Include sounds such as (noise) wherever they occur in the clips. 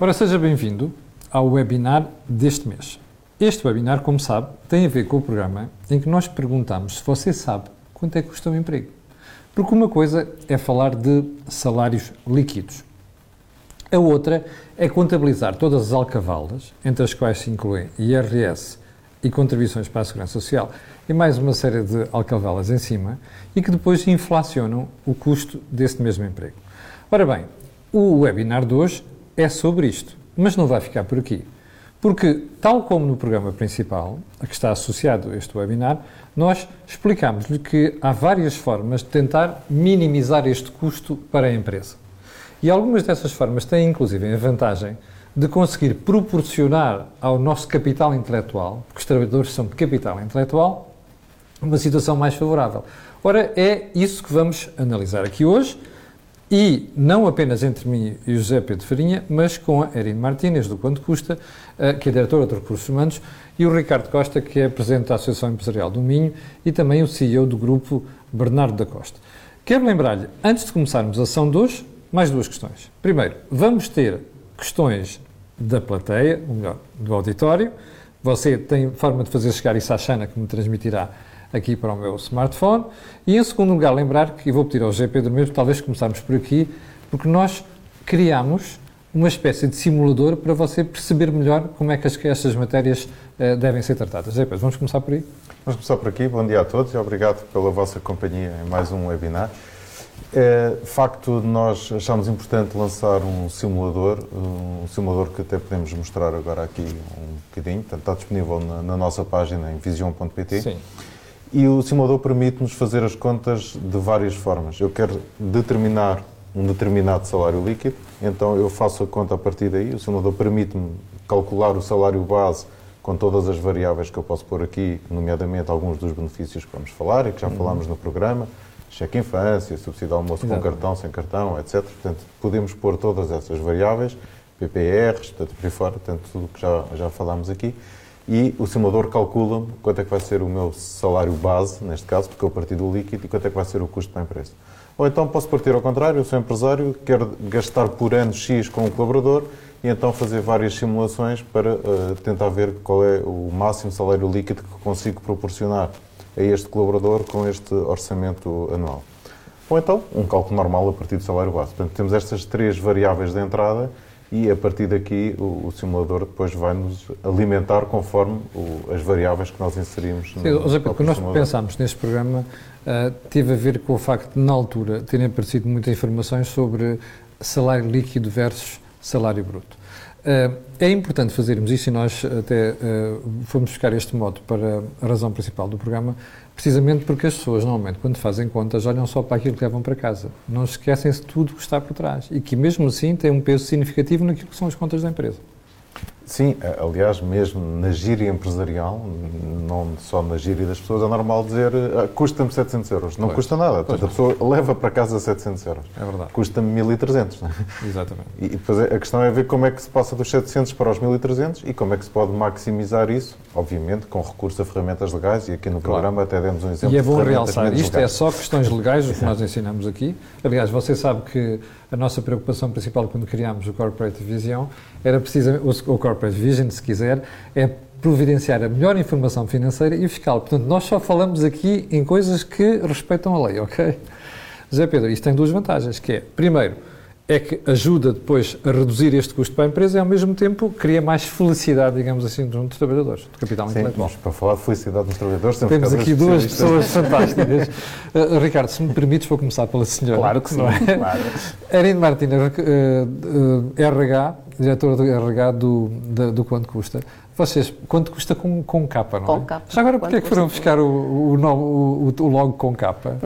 Ora, seja bem-vindo ao webinar deste mês. Este webinar, como sabe, tem a ver com o programa em que nós perguntamos se você sabe quanto é que custa o emprego. Porque uma coisa é falar de salários líquidos. A outra é contabilizar todas as alcavalas, entre as quais se incluem IRS e contribuições para a Segurança Social, e mais uma série de alcavalas em cima, e que depois inflacionam o custo desse mesmo emprego. Ora bem, o webinar de hoje é sobre isto, mas não vai ficar por aqui. Porque, tal como no programa principal, a que está associado este webinar, nós explicamos-lhe que há várias formas de tentar minimizar este custo para a empresa. E algumas dessas formas têm, inclusive, a vantagem de conseguir proporcionar ao nosso capital intelectual, porque os trabalhadores são de capital intelectual, uma situação mais favorável. Ora, é isso que vamos analisar aqui hoje e não apenas entre mim e o José Pedro Farinha, mas com a Erin Martínez, do Quanto Custa, eh, que é diretora de Recursos Humanos, e o Ricardo Costa, que é presidente da Associação Empresarial do Minho e também o CEO do grupo Bernardo da Costa. Quero lembrar-lhe, antes de começarmos a sessão de hoje, mais duas questões. Primeiro, vamos ter questões da plateia, ou melhor, do auditório. Você tem forma de fazer chegar isso à Xana, que me transmitirá aqui para o meu smartphone. E em segundo lugar, lembrar que, e vou pedir ao G. Pedro mesmo, talvez começarmos por aqui, porque nós criamos uma espécie de simulador para você perceber melhor como é que estas matérias uh, devem ser tratadas. G. Pedro, vamos começar por aí? Vamos começar por aqui. Bom dia a todos e obrigado pela vossa companhia em mais um webinar. É, de facto, nós achamos importante lançar um simulador, um simulador que até podemos mostrar agora aqui um bocadinho, Portanto, está disponível na, na nossa página em vision.pt. Sim. E o simulador permite-nos fazer as contas de várias formas. Eu quero determinar um determinado salário líquido, então eu faço a conta a partir daí. O simulador permite-me calcular o salário base com todas as variáveis que eu posso pôr aqui, nomeadamente alguns dos benefícios que vamos falar e que já uhum. falámos no programa, cheque infância, subsídio almoço Exatamente. com cartão, sem cartão, etc. Portanto, podemos pôr todas essas variáveis, PPRs, portanto, por aí fora, portanto, tudo que já, já falámos aqui e o simulador calcula-me quanto é que vai ser o meu salário base, neste caso, porque eu parti do líquido, e quanto é que vai ser o custo para a empresa. Ou então posso partir ao contrário, eu sou empresário, quero gastar por ano X com o colaborador e então fazer várias simulações para uh, tentar ver qual é o máximo salário líquido que consigo proporcionar a este colaborador com este orçamento anual. Ou então um cálculo normal a partir do salário base. Portanto, temos estas três variáveis de entrada e a partir daqui o, o simulador depois vai nos alimentar conforme o, as variáveis que nós inserimos. Sim, no, José, quando nós pensámos neste programa, uh, teve a ver com o facto de, na altura, terem aparecido muitas informações sobre salário líquido versus salário bruto. Uh, é importante fazermos isso e nós até uh, fomos buscar este modo para a razão principal do programa, Precisamente porque as pessoas, normalmente, quando fazem contas, olham só para aquilo que levam para casa. Não esquecem-se tudo que está por trás. E que, mesmo assim, tem um peso significativo naquilo que são as contas da empresa. Sim, aliás, mesmo na gíria empresarial, não só na gíria das pessoas, é normal dizer ah, custa-me 700 euros. Não pois. custa nada. Portanto, a pessoa leva para casa 700 euros. É verdade. Custa-me 1.300. É? Exatamente. E depois a questão é ver como é que se passa dos 700 para os 1.300 e como é que se pode maximizar isso, obviamente, com recurso a ferramentas legais. E aqui no claro. programa até demos um exemplo. E é bom realçar, isto é legais. é só questões legais, o que nós ensinamos aqui. Aliás, você sabe que a nossa preocupação principal quando criámos o Corporate Vision era precisamente, o Corporate Vision, se quiser, é providenciar a melhor informação financeira e fiscal. Portanto, nós só falamos aqui em coisas que respeitam a lei, ok? José Pedro, isto tem duas vantagens, que é, primeiro, é que ajuda depois a reduzir este custo para a empresa e, ao mesmo tempo, cria mais felicidade, digamos assim, junto dos trabalhadores, do capital Sim, intelectual. para falar de felicidade dos trabalhadores, temos, temos aqui duas pessoas fantásticas. Uh, (laughs) Ricardo, se me permites, vou começar pela senhora. Claro que sim. É? Claro. Martins, uh, uh, RH, diretora do RH do, do, do Quanto Custa. Vocês, quanto custa com, com capa, não com é? capa. Já agora, porquê é que foram buscar o, o, o, o, logo com capa?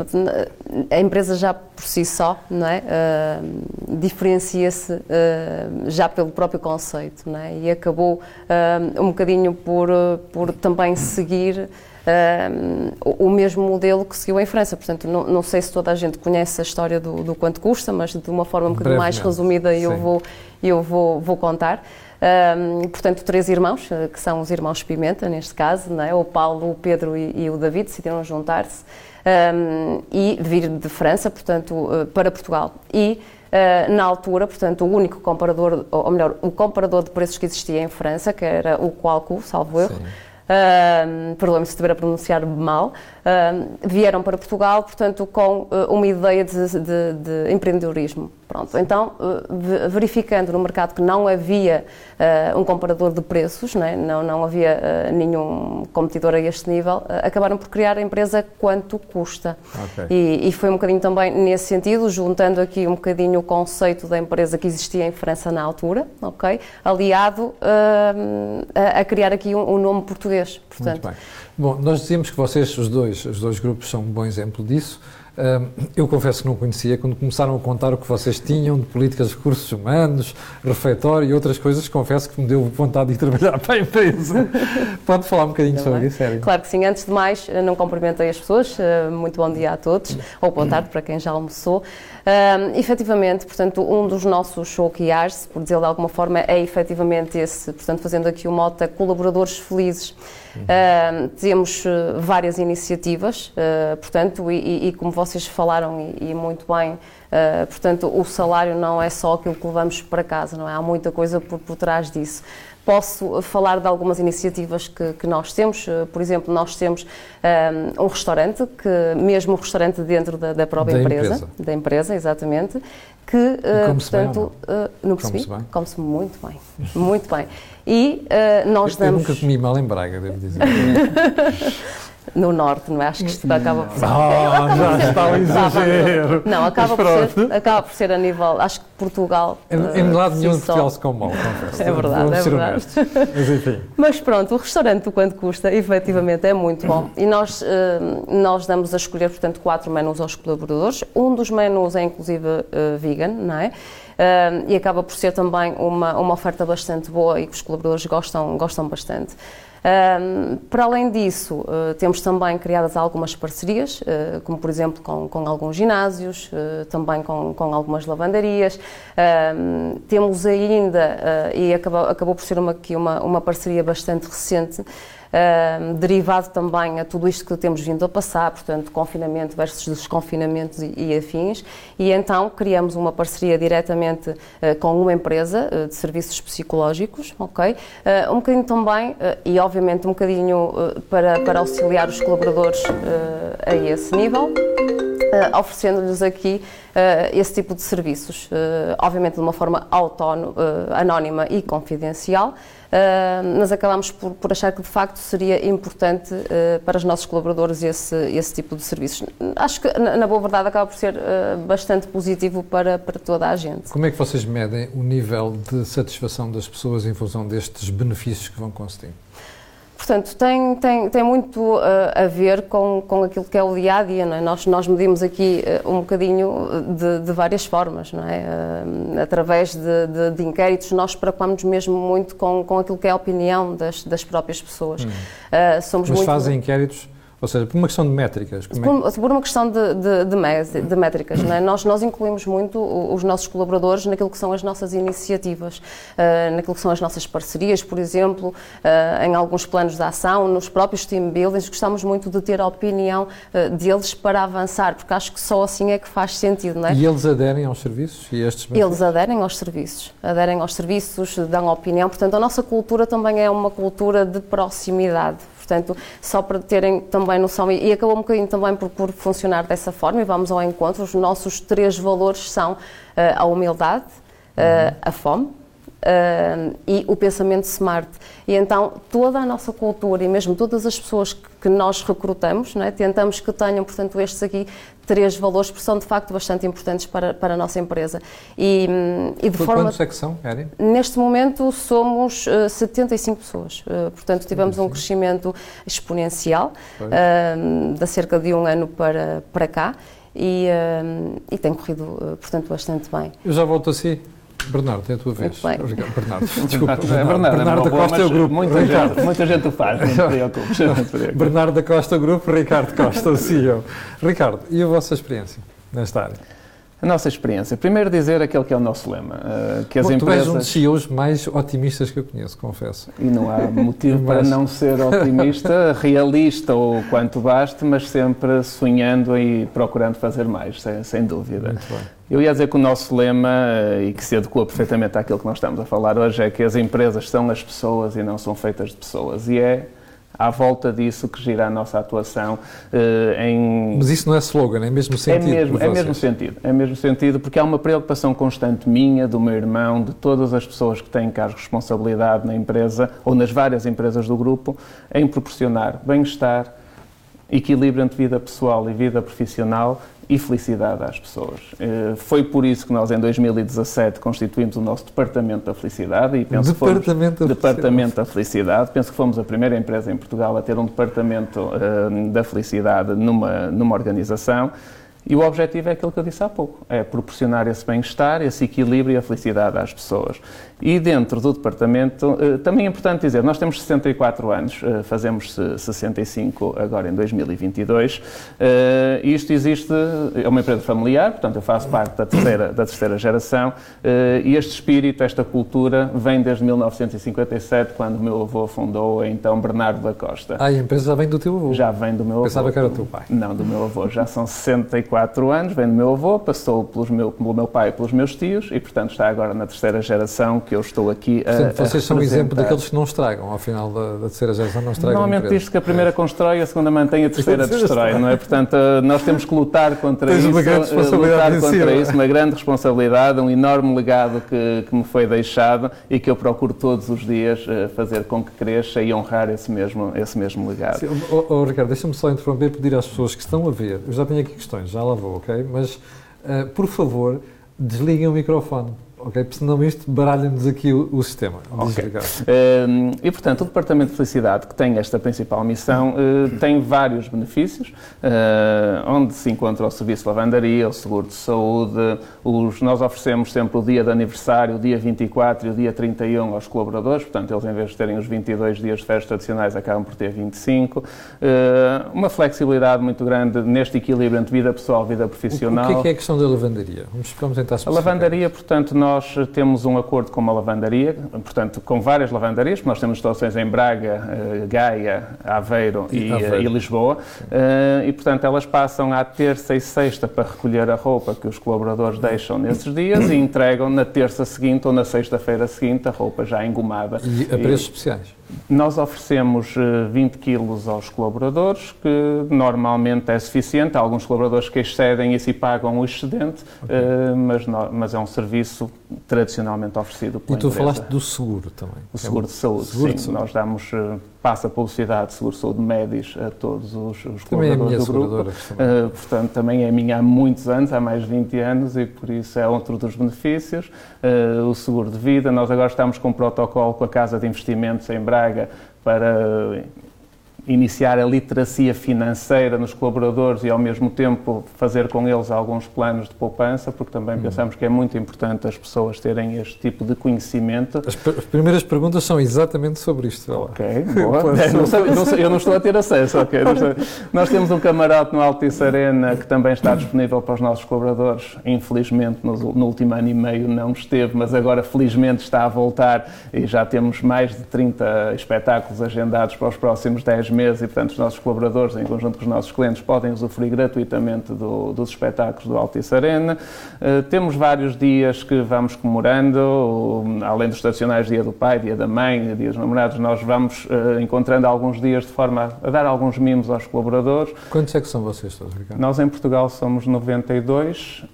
A empresa já por si só, não é? Uh, diferencia-se uh, já pelo próprio conceito, não é? E acabou uh, um bocadinho por, por também seguir o mesmo modelo que seguiu em França. Portanto, não, não, sei se toda a gente conhece a história do, do quanto custa, mas de uma forma um bocadinho mais resumida eu, vou, eu vou, vou contar. Um, portanto, três irmãos, eh, que são os irmãos Pimenta, neste caso, não é? o Paulo, o Pedro e, e o David, decidiram juntar-se um, e vir de França, portanto, uh, para Portugal. E na altura, portanto, o único comparador, ou melhor, o comparador de preços que existia em França, que era o Qualco, salvo erro. Sim uh, perdoe-me se estiver a pronunciar mal, uh, vieram para Portugal, portanto, com uh, uma ideia de, de, de, empreendedorismo. Pronto, então, uh, verificando no mercado que não havia uh, um comparador de preços, não, é? não, não, havia nenhum competidor a este nível, acabaram por criar a empresa quanto custa. Okay. E, e, foi um bocadinho também nesse sentido, juntando aqui um bocadinho o conceito da empresa que existia em França na altura, ok? aliado a, a, criar aqui um, um nome português. Portanto. Muito bem. Bom, nós dizíamos que vocês, os dois, os dois grupos, são um bom exemplo disso eu confesso que não conhecia, quando começaram a contar o que vocês tinham de políticas de recursos humanos, refeitório e outras coisas, confesso que me deu vontade de ir trabalhar (laughs) para a empresa. Pode falar um bocadinho sobre bem. isso, sério? Claro que sim. Antes de mais, não cumprimentei as pessoas. Eh, muito bom dia a todos, ou boa tarde para quem já almoçou. Um, efetivamente, portanto, um dos nossos OKRs, por dizer de alguma forma, é efetivamente esse, portanto, fazendo aqui o mote colaboradores felizes. Uh, temos uh, várias iniciativas, uh, portanto, e, e, e, como vocês falaram e, e muito bem, portanto, o salário não é só aquilo que levamos para casa, não é? Há muita coisa por, por trás disso. Posso falar de algumas iniciativas que, que nós temos. Por exemplo, nós temos um, um, restaurante, que mesmo um restaurante dentro da, da própria da empresa, empresa, da empresa, exatamente, que, uh, portanto, bem, uh, não percebi, come-se come muito bem, muito bem. E uh, nós eu, damos... Eu nunca comi mal em Braga, devo dizer. (laughs) no norte, não é? Acho que isto acaba por ser. Oh, já está o exagero. Não, acaba por, ser, acaba por ser a nível. Acho que Portugal. Em, em lado nenhum de Portugal se come mal, confesso. (laughs) É verdade, Vamos é verdade. Mas enfim. (laughs) Mas pronto, o restaurante, o quanto custa, efetivamente é muito bom. E nós, eh, nós damos a escolher, portanto, quatro menus aos colaboradores. Um dos menus é inclusive uh, vegan, não é? E acaba por ser também uma, uma oferta bastante boa e que os colaboradores gostam, gostam bastante. Um, para além disso, uh, temos também criadas algumas parcerias, uh, como por exemplo com, com alguns ginásios, uh, também com, com algumas lavandarias. temos ainda, e acabou, acabou por ser uma, aqui uma, uma parceria bastante recente, derivado também a tudo isto que temos vindo a passar, portanto, confinamento versus desconfinamentos e, e afins, e então criamos uma parceria diretamente uh, com uma empresa uh, de serviços psicológicos, ok? um bocadinho também, e obviamente um bocadinho para, para auxiliar os colaboradores a esse nível. Uh, oferecendo-lhes aqui uh, esse tipo de serviços, uh, obviamente de uma forma autónoma, anónima e confidencial, uh, mas acabámos por, por, achar que de facto seria importante uh, para os nossos colaboradores esse, esse tipo de serviços. Acho que, na, na boa verdade, acaba por ser uh, bastante positivo para, para toda a gente. Como é que vocês medem o nível de satisfação das pessoas em função destes benefícios que vão conseguir? Portanto, tem, tem, tem muito uh, a ver com, com aquilo que é o dia a dia. Não é? nós, nós medimos aqui uh, um bocadinho de, de, várias formas, não é? Uh, através de, de, de, inquéritos, nós preocupamos mesmo muito com, com aquilo que é a opinião das, das próprias pessoas. Hum. somos Mas muito... fazem inquéritos ou seja, por uma questão de métricas? Por, é? por, uma questão de, de, de, de métricas. É? (coughs) Nós, nós incluímos muito os nossos colaboradores naquilo que são as nossas iniciativas, uh, naquilo que são as nossas parcerias, por exemplo, uh, em alguns planos de ação, nos próprios team buildings. Gostamos muito de ter a opinião uh, deles para avançar, porque acho que só assim é que faz sentido. Não é? E eles aderem aos serviços? E estes eles aderem aos serviços. Aderem aos serviços, dão opinião. Portanto, a nossa cultura também é uma cultura de proximidade Portanto, só para terem também noção, e, e acabou um bocadinho também por, por, funcionar dessa forma, e vamos ao encontro, os nossos três valores são uh, a humildade, uh, a fome uh, e o pensamento smart. E então toda a nossa cultura e mesmo todas as pessoas que, que nós recrutamos, é? tentamos que tenham, portanto, estes aqui três valores, porque são de facto bastante importantes para, para a nossa empresa. E, e de forma. Quantos é que são, Eri? Neste momento somos uh, 75 pessoas. Uh, portanto, tivemos um crescimento exponencial uh, de cerca de um ano para, para cá e, e tem corrido, portanto, bastante bem. Eu já volto assim. Bernardo, é a tua vez. Muito bem. Bernardo, (laughs) desculpa. Bernardo, é Bernardo, Bernardo da Costa é o grupo. Muita gente, muita gente o faz, não te (laughs) preocupes. Bernardo da Costa, o grupo, Ricardo Costa, o CEO. Ricardo, e a vossa experiência nesta área? A nossa experiência. Primeiro dizer aquele que é o nosso lema, uh, que as Bom, empresas... Tu és um dos CEOs mais otimistas que eu conheço, confesso. E não há (laughs) motivo para não ser otimista, (laughs) realista ou quanto baste, mas sempre sonhando e procurando fazer mais, sem, sem dúvida. Muito bem. Eu ia dizer que o nosso lema, uh, e que se adequa perfeitamente àquilo que nós estamos a falar hoje, é que as empresas são as pessoas e não são feitas de pessoas. E é à volta disso que gira a nossa atuação uh, em... Mas isso não é slogan, é mesmo sentido? É mesmo, é mesmo sentido, é mesmo sentido, porque há uma preocupação constante minha, do meu irmão, de todas as pessoas que têm cargos de responsabilidade na empresa, ou nas várias empresas do grupo, em proporcionar bem-estar, equilíbrio entre vida pessoal e vida profissional e felicidade às pessoas. Eh, foi por isso que nós, em 2017, constituímos o nosso Departamento da Felicidade e penso Departamento, fomos, da, Departamento da Felicidade. Penso que fomos a primeira empresa em Portugal a ter um Departamento uh, da Felicidade numa, numa organização. E o objetivo é aquilo que eu disse há pouco: é proporcionar esse bem-estar, esse equilíbrio e a felicidade às pessoas. E dentro do departamento, eh, também é importante dizer, nós temos 64 anos, eh, fazemos 65 agora em 2022. Eh, isto existe, é uma empresa familiar, portanto eu faço parte da terceira, da terceira geração, e este espírito, esta cultura, vem desde 1957, quando o meu avô fundou, então, Bernardo da Costa. Ah, a empresa já vem do teu avô? Já vem do meu avô. Pensava que era do teu pai. Não, do meu avô. Já são 64 anos, vem do meu avô, passou pelos meu, pelo meu pai e pelos meus tios, e portanto está agora na terceira geração que eu estou aqui a Portanto, vocês a são um exemplo daqueles que não estragam, ao final da, da terceira geração não estragam Normalmente diz que a primeira constrói, a segunda mantém, a terceira destrói, não é? Portanto, eh, nós temos que lutar contra Tens isso, uma grande eh, responsabilidade lutar contra isso, uma grande responsabilidade, um enorme legado que, que me foi deixado e que eu procuro todos os dias eh, fazer com que cresça e honrar esse mesmo, esse mesmo legado. Sim, oh, oh, Ricardo, deixa-me só interromper e pedir às pessoas que estão a ver, eu já tenho aqui questões, já lá vou, ok? Mas, uh, por favor, desliguem o microfone ok? Porque senão isto baralha-nos aqui o, o sistema. Okay. Uh, e, portanto, o Departamento de Felicidade, que tem esta principal missão, uh, tem vários benefícios, uh, onde se encontra o serviço de lavandaria, o seguro de saúde, os, nós oferecemos sempre o dia de aniversário, o dia 24 e o dia 31 aos colaboradores, portanto, eles em vez de terem os 22 dias de festas tradicionais, acabam por ter 25. uma flexibilidade muito grande neste equilíbrio entre vida pessoal e vida profissional. O, que é, que é a questão da lavandaria? Vamos, vamos tentar A lavandaria, portanto, nós nós temos um acordo com uma lavandaria, portanto, com várias lavandarias, porque nós temos instalações em Braga, eh, Gaia, Aveiro e, e, Aveiro. e Lisboa, uh, e, portanto, elas passam à terça e sexta para recolher a roupa que os colaboradores deixam nesses dias e entregam na terça seguinte ou na sexta-feira seguinte a roupa já engomada. E a preços e, especiais? Nós oferecemos 20 eh, quilos aos colaboradores, que normalmente é suficiente. Há alguns colaboradores que excedem e se pagam o excedente, okay. mas, mas é um serviço tradicionalmente oferecido pela E tu empresa. falaste do seguro também. O seguro de saúde, seguro sim. De saúde. Nós damos, eh, passa a publicidade de seguro de saúde médios a todos os, os colaboradores é do grupo. Uh, portanto, também é minha há muitos anos, há mais de 20 anos, e por isso é outro dos benefícios. Uh, o seguro de vida, nós agora estamos com um protocolo com a Casa de Investimentos em Braga para iniciar a literacia financeira nos colaboradores e, ao mesmo tempo, fazer com eles alguns planos de poupança, porque também hum. pensamos que é muito importante as pessoas terem este tipo de conhecimento. As, as primeiras perguntas são exatamente sobre isto. Ok, (laughs) boa. não sei, não sei, eu não estou a ter acesso. Okay, Nós temos um camarote no Altice Arena que também está disponível para os nossos colaboradores. Infelizmente, no, no último ano e meio não esteve, mas agora felizmente está a voltar e já temos mais de 30 espetáculos agendados para os próximos 10 meses e, portanto, os nossos colaboradores, em conjunto com os nossos clientes, podem usufruir gratuitamente do, dos espetáculos do Altice Arena. Uh, temos vários dias que vamos comemorando, além dos tradicionais Dia do Pai, Dia da Mãe, Dia dos Namorados, nós vamos uh, encontrando alguns dias de forma a, a dar alguns mimos aos colaboradores. Quantos é que são vocês todos, Ricardo? Nós, em Portugal, somos 92.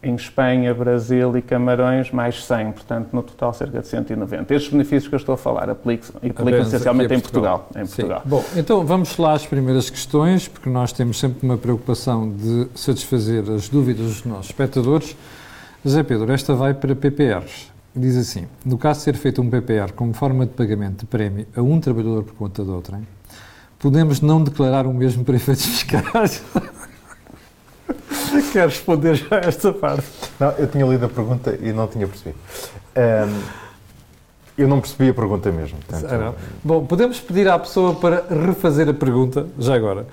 Em Espanha, Brasil e Camarões, mais 100, portanto, no total cerca de 190. Estes benefícios que eu estou a falar aplicam-se aplicam essencialmente em Portugal. Em Portugal. Bom, então vamos lá às primeiras questões, porque nós temos sempre uma preocupação de satisfazer as dúvidas dos nossos espectadores. José Pedro, esta vai para PPRs. Diz assim: no caso de ser feito um PPR como forma de pagamento de prémio a um trabalhador por conta de outrem, podemos não declarar o mesmo para efeitos (laughs) fiscais? (laughs) Quero responder já a esta parte. Não, eu tinha lido a pergunta e não tinha percebido. Um, Eu não percebi a pergunta mesmo. Portanto, ah, Bom, podemos pedir à pessoa para refazer a pergunta, já agora.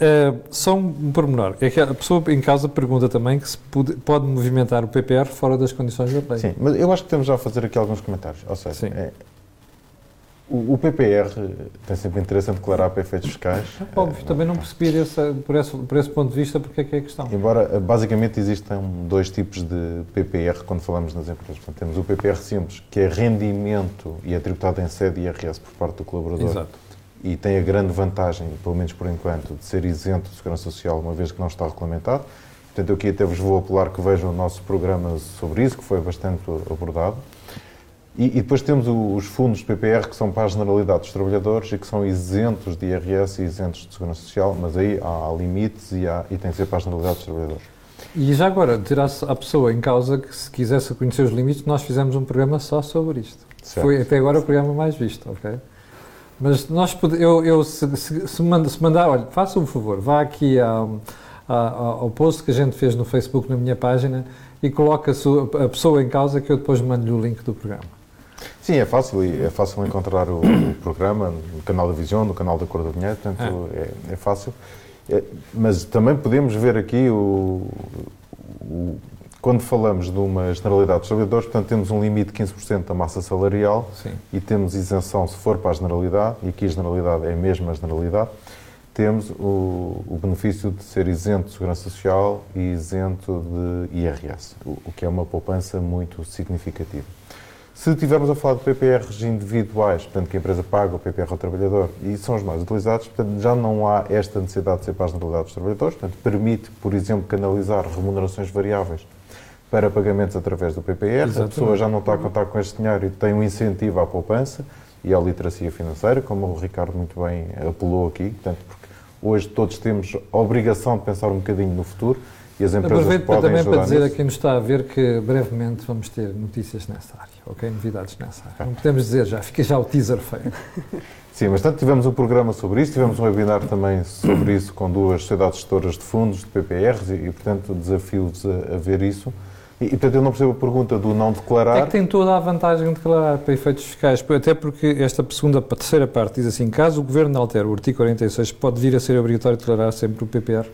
Uh, só um pormenor, é que a pessoa em causa pergunta também que se pode, pode movimentar o PPR fora das condições da lei. Sim, mas eu acho que temos já a fazer aqui alguns comentários. Ou seja, é, o, o, PPR tem sempre interesse em declarar para efeitos fiscais. É óbvio, também não percebi esse, por, esse, por esse ponto de vista porque é que é a questão. Embora, basicamente, existem dois tipos de PPR quando falamos nas empresas. Portanto, temos o PPR simples, que é rendimento e é tributado em sede IRS por parte do colaborador. Exato. E tem a grande vantagem, pelo menos por enquanto, de ser isento de segurança social, uma vez que não está regulamentado. Portanto, eu aqui até vos vou apelar que vejam o nosso programa sobre isso, que foi bastante abordado. E, e, depois temos os fundos de PPR que são para a generalidade dos trabalhadores e que são isentos de IRS e isentos de Segurança Social, mas aí há limites e, há, e tem que ser para a generalidade dos trabalhadores. E já agora, tirar a pessoa em causa que se quisesse conhecer os limites, nós fizemos um programa só sobre isto. Certo. Foi até agora o programa mais visto, ok? Mas nós, eu, eu se, se, se, manda, se mandar, olha, faça um favor, vá aqui ao, ao, ao post que a gente fez no Facebook, na minha página, e coloque a, a pessoa em causa que eu depois mando-lhe o link do programa. Sim, é fácil, é fácil encontrar o, o programa no canal da Visão, no canal da Cor do Dinheiro, portanto é, é, é fácil. É, mas também podemos ver aqui o, o, quando falamos de uma generalidade dos trabalhadores, portanto temos um limite de 15% da massa salarial Sim. e temos isenção se for para a generalidade, e aqui a generalidade é a mesma generalidade, temos o, o benefício de ser isento de segurança social e isento de IRS, o, o que é uma poupança muito significativa. Se estivermos a falar de PPRs individuais, portanto, que a empresa paga o PPR ao trabalhador, e são os mais utilizados, portanto, já não há esta necessidade de ser para a generalidade dos trabalhadores, portanto, permite, por exemplo, canalizar remunerações variáveis para pagamentos através do PPR. Exatamente. A pessoa já não está a contar com este dinheiro e tem um incentivo à poupança e à literacia financeira, como o Ricardo muito bem apelou aqui, portanto, porque hoje todos temos a obrigação de pensar um bocadinho no futuro e as empresas Aproveito podem também para dizer nisso. a quem nos está a ver que brevemente vamos ter notícias nessa área, ok? Novidades nessa área. Não podemos dizer já, fica já o teaser feio. (laughs) Sim, mas tanto tivemos um programa sobre isso, tivemos um webinar também sobre isso com duas sociedades gestoras de fundos, de PPRs, e, e portanto desafio-vos a, a, ver isso. E, portanto eu não percebo a pergunta do não declarar. É que tem toda a vantagem de declarar para efeitos fiscais, até porque esta segunda, terceira parte diz assim, caso o Governo altere o artigo 46, pode vir a ser obrigatório declarar sempre o PPR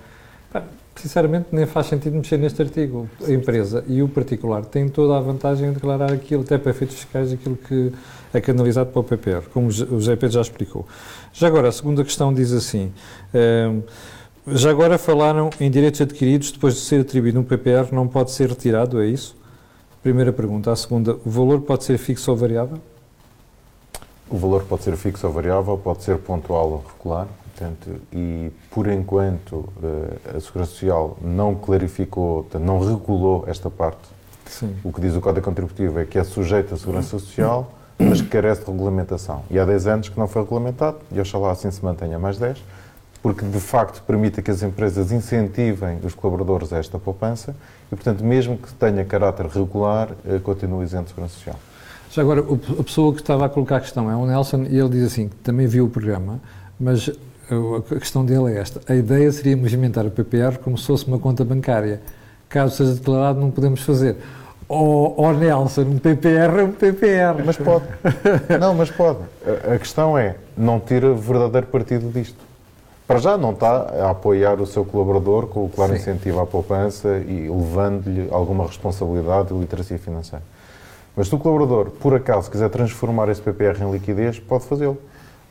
sinceramente, nem faz sentido mexer neste artigo. A empresa e o particular têm toda a vantagem de declarar aquilo, até para efeitos fiscais, aquilo que é canalizado para o PPR, como o José Pedro já explicou. Já agora, a segunda questão diz assim. Ehm, já agora falaram em direitos adquiridos depois de ser atribuído um PPR, não pode ser retirado, é isso? Primeira pergunta. A segunda, o valor pode ser fixo ou variável? O valor pode ser fixo ou variável, pode ser pontual ou regular. Portanto, e por enquanto eh, a Segurança Social não clarificou, não regulou esta parte. Sim. O que diz o Código Contributivo é que é sujeito à Segurança Social, mas que carece de regulamentação. E há 10 anos que não foi regulamentado, e oxalá assim se mantenha mais 10, porque de facto permite que as empresas incentivem os colaboradores a esta poupança e, portanto, mesmo que tenha caráter regular, eh, continua isento de Segurança Social. Já agora, a pessoa que estava a colocar a questão é o Nelson, e ele diz assim, que também viu o programa, mas a questão dele é esta. A ideia seria movimentar o PPR como se fosse uma conta bancária. Caso seja declarado, não podemos fazer. Ou oh, oh, Nelson, um PPR é um PPR. Mas pode. Não, mas pode. A questão é, não tira verdadeiro partido disto. Para já não está a apoiar o seu colaborador com o claro Sim. incentivo à poupança e levando-lhe alguma responsabilidade e literacia financeira. Mas se o colaborador, por acaso, quiser transformar esse PPR em liquidez, pode fazê-lo.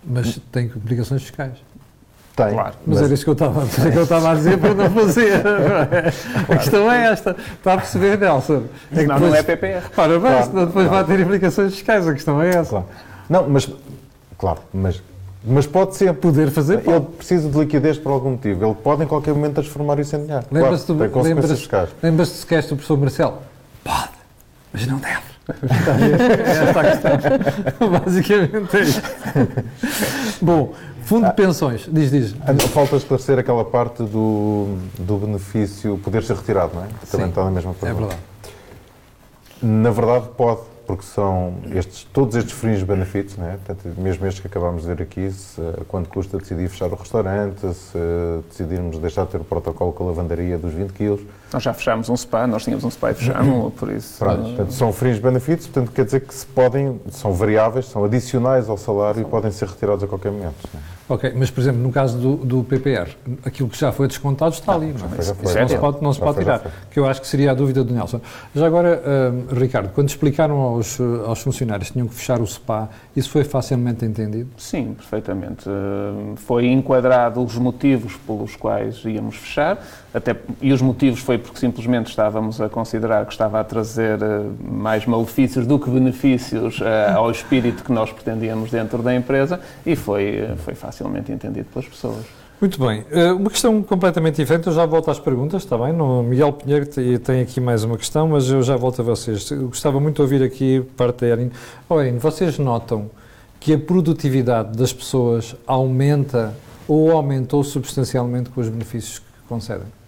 Mas tem obrigações fiscais. Tem. Claro, mas, mas, era isso que eu estava, (laughs) que eu estava a dizer para não fazer. Claro. A questão é esta. Está a perceber, Nelson? É não, depois, não é PPR. Para bem, claro, senão depois claro. vai ter implicações fiscais. A questão é essa. Claro. Não, mas, claro, mas, mas pode ser. Poder fazer. Ele precisa de liquidez por algum motivo. Ele pode em qualquer momento transformar isso em dinheiro. Lembra-se claro, do, lembra lembra-se que és o professor Marcelo? Pode, mas não deve. (laughs) é esta a questão. (laughs) Basicamente é isso. Bom, Fundo de pensões, diz, diz. Ah, falta esclarecer aquela parte do, do benefício poder ser retirado, não é? Que também está na mesma pergunta. É verdade. Na verdade, pode, porque são estes, todos estes fringe benefits, né? Portanto, mesmo estes que acabámos de ver aqui, se, quanto custa decidir fechar o restaurante, se decidirmos deixar de ter o protocolo com a lavandaria dos 20 quilos. Nós já fechámos um spa, nós tínhamos um spa e fechámos, (coughs) por isso. Pronto, portanto, são fringe benefits, portanto quer dizer que se podem, são variáveis, são adicionais ao salário e podem ser retirados a qualquer momento. Né? Ok, mas por exemplo, no caso do, do PPR, aquilo que já foi descontado está ali, não, é? Isso, não se pode, não se pode tirar, que eu acho que seria a dúvida do Nelson. Já agora, uh, Ricardo, quando explicaram aos, aos funcionários que tinham que fechar o SPA, isso foi facilmente entendido? Sim, perfeitamente. Uh, foi enquadrado os motivos pelos quais íamos fechar, até, e os motivos foi porque simplesmente estávamos a considerar que estava a trazer uh, mais malefícios do que benefícios ao espírito que nós pretendíamos dentro da empresa, e foi, foi fácil facilmente entendido pelas pessoas. Muito bem. Eh, uma questão completamente diferente, eu já volto às perguntas, está bem? No Miguel Pinheiro tem aqui mais uma questão, mas eu já volto a vocês. Eu gostava muito de ouvir aqui parte da Erin. Oh, Erin, vocês notam que a produtividade das pessoas aumenta ou aumentou substancialmente com os benefícios que concedem?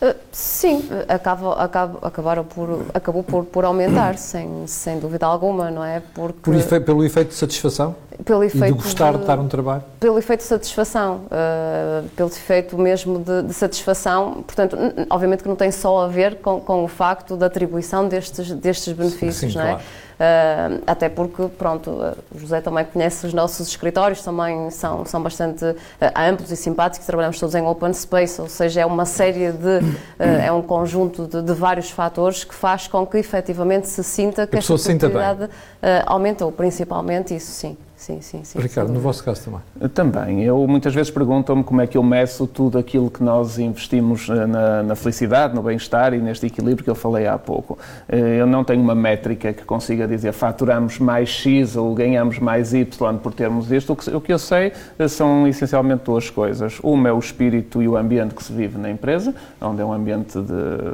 Uh, sim, acaba, acaba, acabaram por, acabou por, por aumentar, (clears throat) sem, sem dúvida alguma, não é? Porque, por efe, pelo efeito de satisfação? Pelo efeito e de gostar de, de estar no trabalho? Pelo efeito de satisfação, uh, pelo efeito mesmo de, de, satisfação. Portanto, obviamente que não tem só a ver com, com o facto da atribuição destes, destes benefícios, sim, não é? Claro. Uh, até porque, pronto, o José também conhece os nossos escritórios, também são, são bastante uh, amplos e simpáticos, trabalhamos todos em open space, ou seja, é uma série de, uh, (coughs) é um conjunto de, de, vários fatores que faz com que efetivamente se sinta que a, a produtividade aumentou, principalmente isso, sim sim, sim. sim Ricardo, no vosso caso também? Também. Eu muitas vezes perguntam-me como é que eu meço tudo aquilo que nós investimos eh, na, na felicidade, no bem-estar e neste equilíbrio que eu falei há pouco. Eh, eu não tenho uma métrica que consiga dizer faturamos mais X ou ganhamos mais Y por termos isto. O que, o que eu sei eh, são essencialmente duas coisas. Uma é o espírito e o ambiente que se vive na empresa, onde é um ambiente de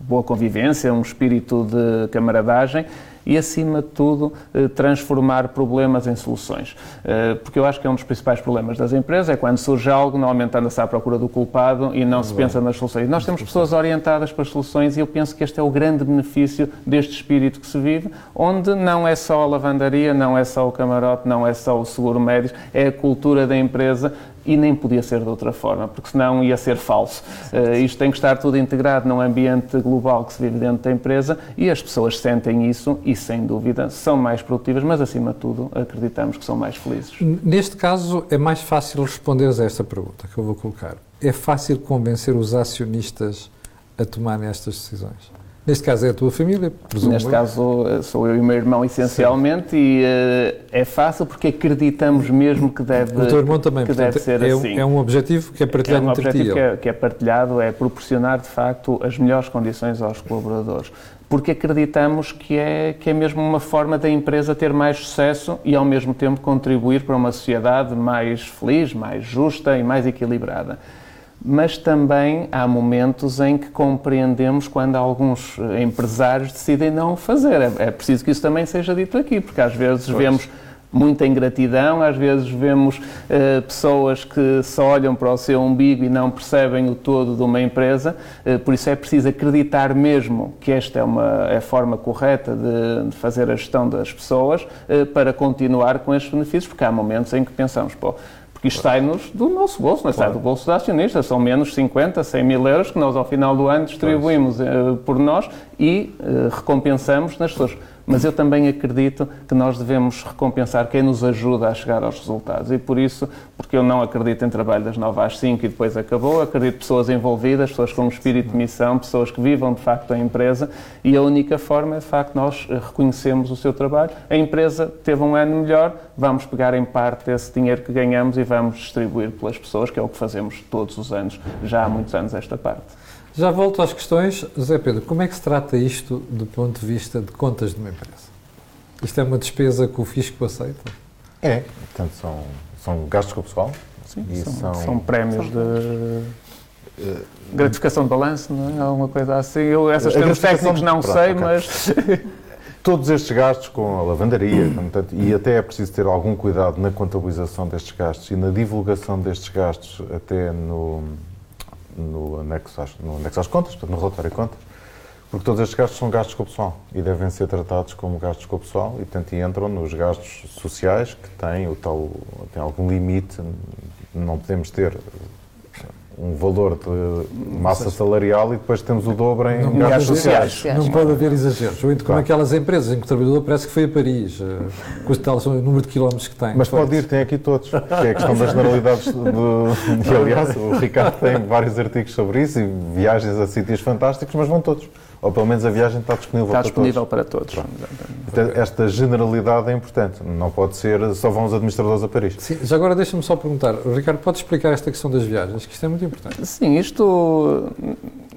boa convivência, um espírito de camaradagem e, acima de tudo, eh, transformar problemas em soluções. Eh, porque eu acho que é um dos principais problemas das empresas, é quando surge algo, normalmente anda-se à procura do culpado e não se pensa nas soluções. Nós temos pessoas orientadas para as soluções e eu penso que este é o grande benefício deste espírito que se vive, onde não é só a lavandaria, não é só o camarote, não é só o seguro médico, é a cultura da empresa e nem podia ser de outra forma, porque senão ia ser falso. Uh, isto tem que estar tudo integrado num ambiente global que se vive dentro da empresa e as pessoas sentem isso e, sem dúvida, são mais produtivas, mas, acima de tudo, acreditamos que são mais felizes. Neste caso, é mais fácil responder a esta pergunta que eu vou colocar. É fácil convencer os acionistas a tomarem estas decisões? Neste caso é a tua família, presumo. Neste caso sou eu e o meu irmão, essencialmente, Sim. e uh, é fácil porque acreditamos mesmo que deve, o teu irmão também, que portanto, deve ser é assim. Um, é um objetivo que é partilhado é um entre objetivo ti. Que é, que é partilhado, é proporcionar, de facto, as melhores condições aos colaboradores porque acreditamos que é, que é mesmo uma forma da empresa ter mais sucesso e, ao mesmo tempo, contribuir para uma sociedade mais feliz, mais justa e mais equilibrada mas também há momentos em que compreendemos quando alguns empresários decidem não o fazer. É, é preciso que isso também seja dito aqui, porque às vezes pois. vemos muita ingratidão, às vezes vemos uh, pessoas que só olham para o seu umbigo e não percebem o todo de uma empresa, uh, por isso é preciso acreditar mesmo que esta é, uma, é a forma correta de, de fazer a gestão das pessoas uh, para continuar com estes benefícios, porque há momentos em que pensamos, pô, porque isto sai-nos do nosso bolso, não é? sai do bolso dos acionistas. São menos 50, 100 mil euros que nós, ao final do ano, distribuímos uh, por nós e uh, recompensamos nas pessoas mas eu também acredito que nós devemos recompensar quem nos ajuda a chegar aos resultados. E por isso, porque eu não acredito em trabalho das 9 às 5 e depois acabou, acredito em pessoas envolvidas, pessoas com um espírito de missão, pessoas que vivam de facto a empresa e a única forma é de facto nós reconhecemos o seu trabalho. A empresa teve um ano melhor, vamos pegar em parte desse dinheiro que ganhamos e vamos distribuir pelas pessoas, que é o que fazemos todos os anos, já há muitos anos esta parte. Já volto às questões. José Pedro, como é que se trata isto do ponto de vista de contas de uma empresa? Isto é uma despesa que o fisco aceita? É, portanto, são, são gastos com o pessoal. Sim, são, são, são, prémios são, de uh, gratificação de balanço, não é? Alguma coisa assim. Eu, essas termos técnicos não pronto, sei, okay. mas... (laughs) Todos estes gastos com a lavandaria, portanto, e até é preciso ter algum cuidado na contabilização destes gastos e na divulgação destes gastos até no, no anexo às, no anexo às contas, portanto, no relatório de contas, Porque todos estes gastos são gastos com o pessoal e devem ser tratados como gastos com o pessoal e, portanto, entram nos gastos sociais que têm, o tal, têm algum limite. Não podemos ter um valor de massa salarial e depois temos o dobro em Não gastos sociais. sociais. Não pode haver exageros. Ou então como aquelas empresas em que o trabalhador parece que foi a Paris, eh, com o tal o número de quilómetros que tem. Mas pode ir, tem aqui todos, que é a questão das generalidades. Do, e aliás, o Ricardo tem vários artigos sobre isso e viagens a sítios fantásticos, mas vão todos. Ou pelo menos a viagem está disponível Está para disponível todos. para todos. Portanto, Esta generalidade é importante. Não pode ser só vão os administradores a Paris. Sim, já agora deixa-me só perguntar, Ricardo, pode explicar esta questão das viagens, que isto é muito importante. Sim, isto.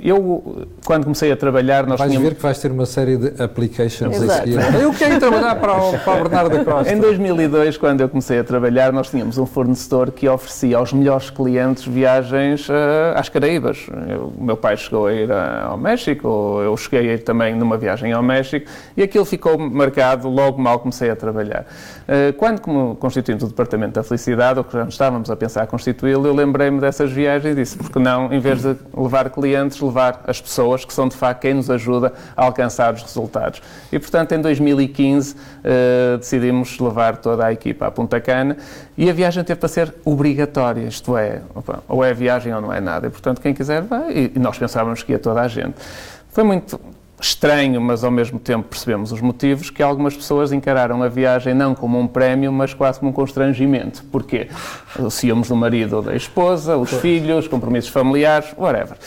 Eu, quando comecei a trabalhar, nós Vais tínhamos. ver que vais ter uma série de applications a Exato. seguir. Eu quero trabalhar para o, para o Bernardo da Costa. Em 2002, quando eu comecei a trabalhar, nós tínhamos um fornecedor que oferecia aos melhores clientes viagens eh, às Caraíbas. Eu- O meu pai chegou a ir a- ao México, eu cheguei a ir também numa viagem ao México e aquilo ficou marcado logo mal comecei a trabalhar. Eh, Quando como constituímos o Departamento da Felicidade, ou que já estávamos a pensar a constituí-lo, eu lembrei-me dessas viagens e disse, porque não, em vez de levar clientes, levar as pessoas, que são de facto quem nos ajuda a alcançar os resultados. E, portanto, em 2015 eh, decidimos levar toda a equipa à Punta Cana e a viagem teve para ser obrigatória, isto é, opa, ou é viagem ou não é nada. E, portanto, quem quiser vai. E, nós pensávamos que ia toda a gente. Foi muito estranho, mas ao mesmo tempo percebemos os motivos, que algumas pessoas encararam a viagem não como um prémio, mas quase como um constrangimento. Porquê? Os ciúmes do marido ou da esposa, os filhos, compromissos familiares, whatever.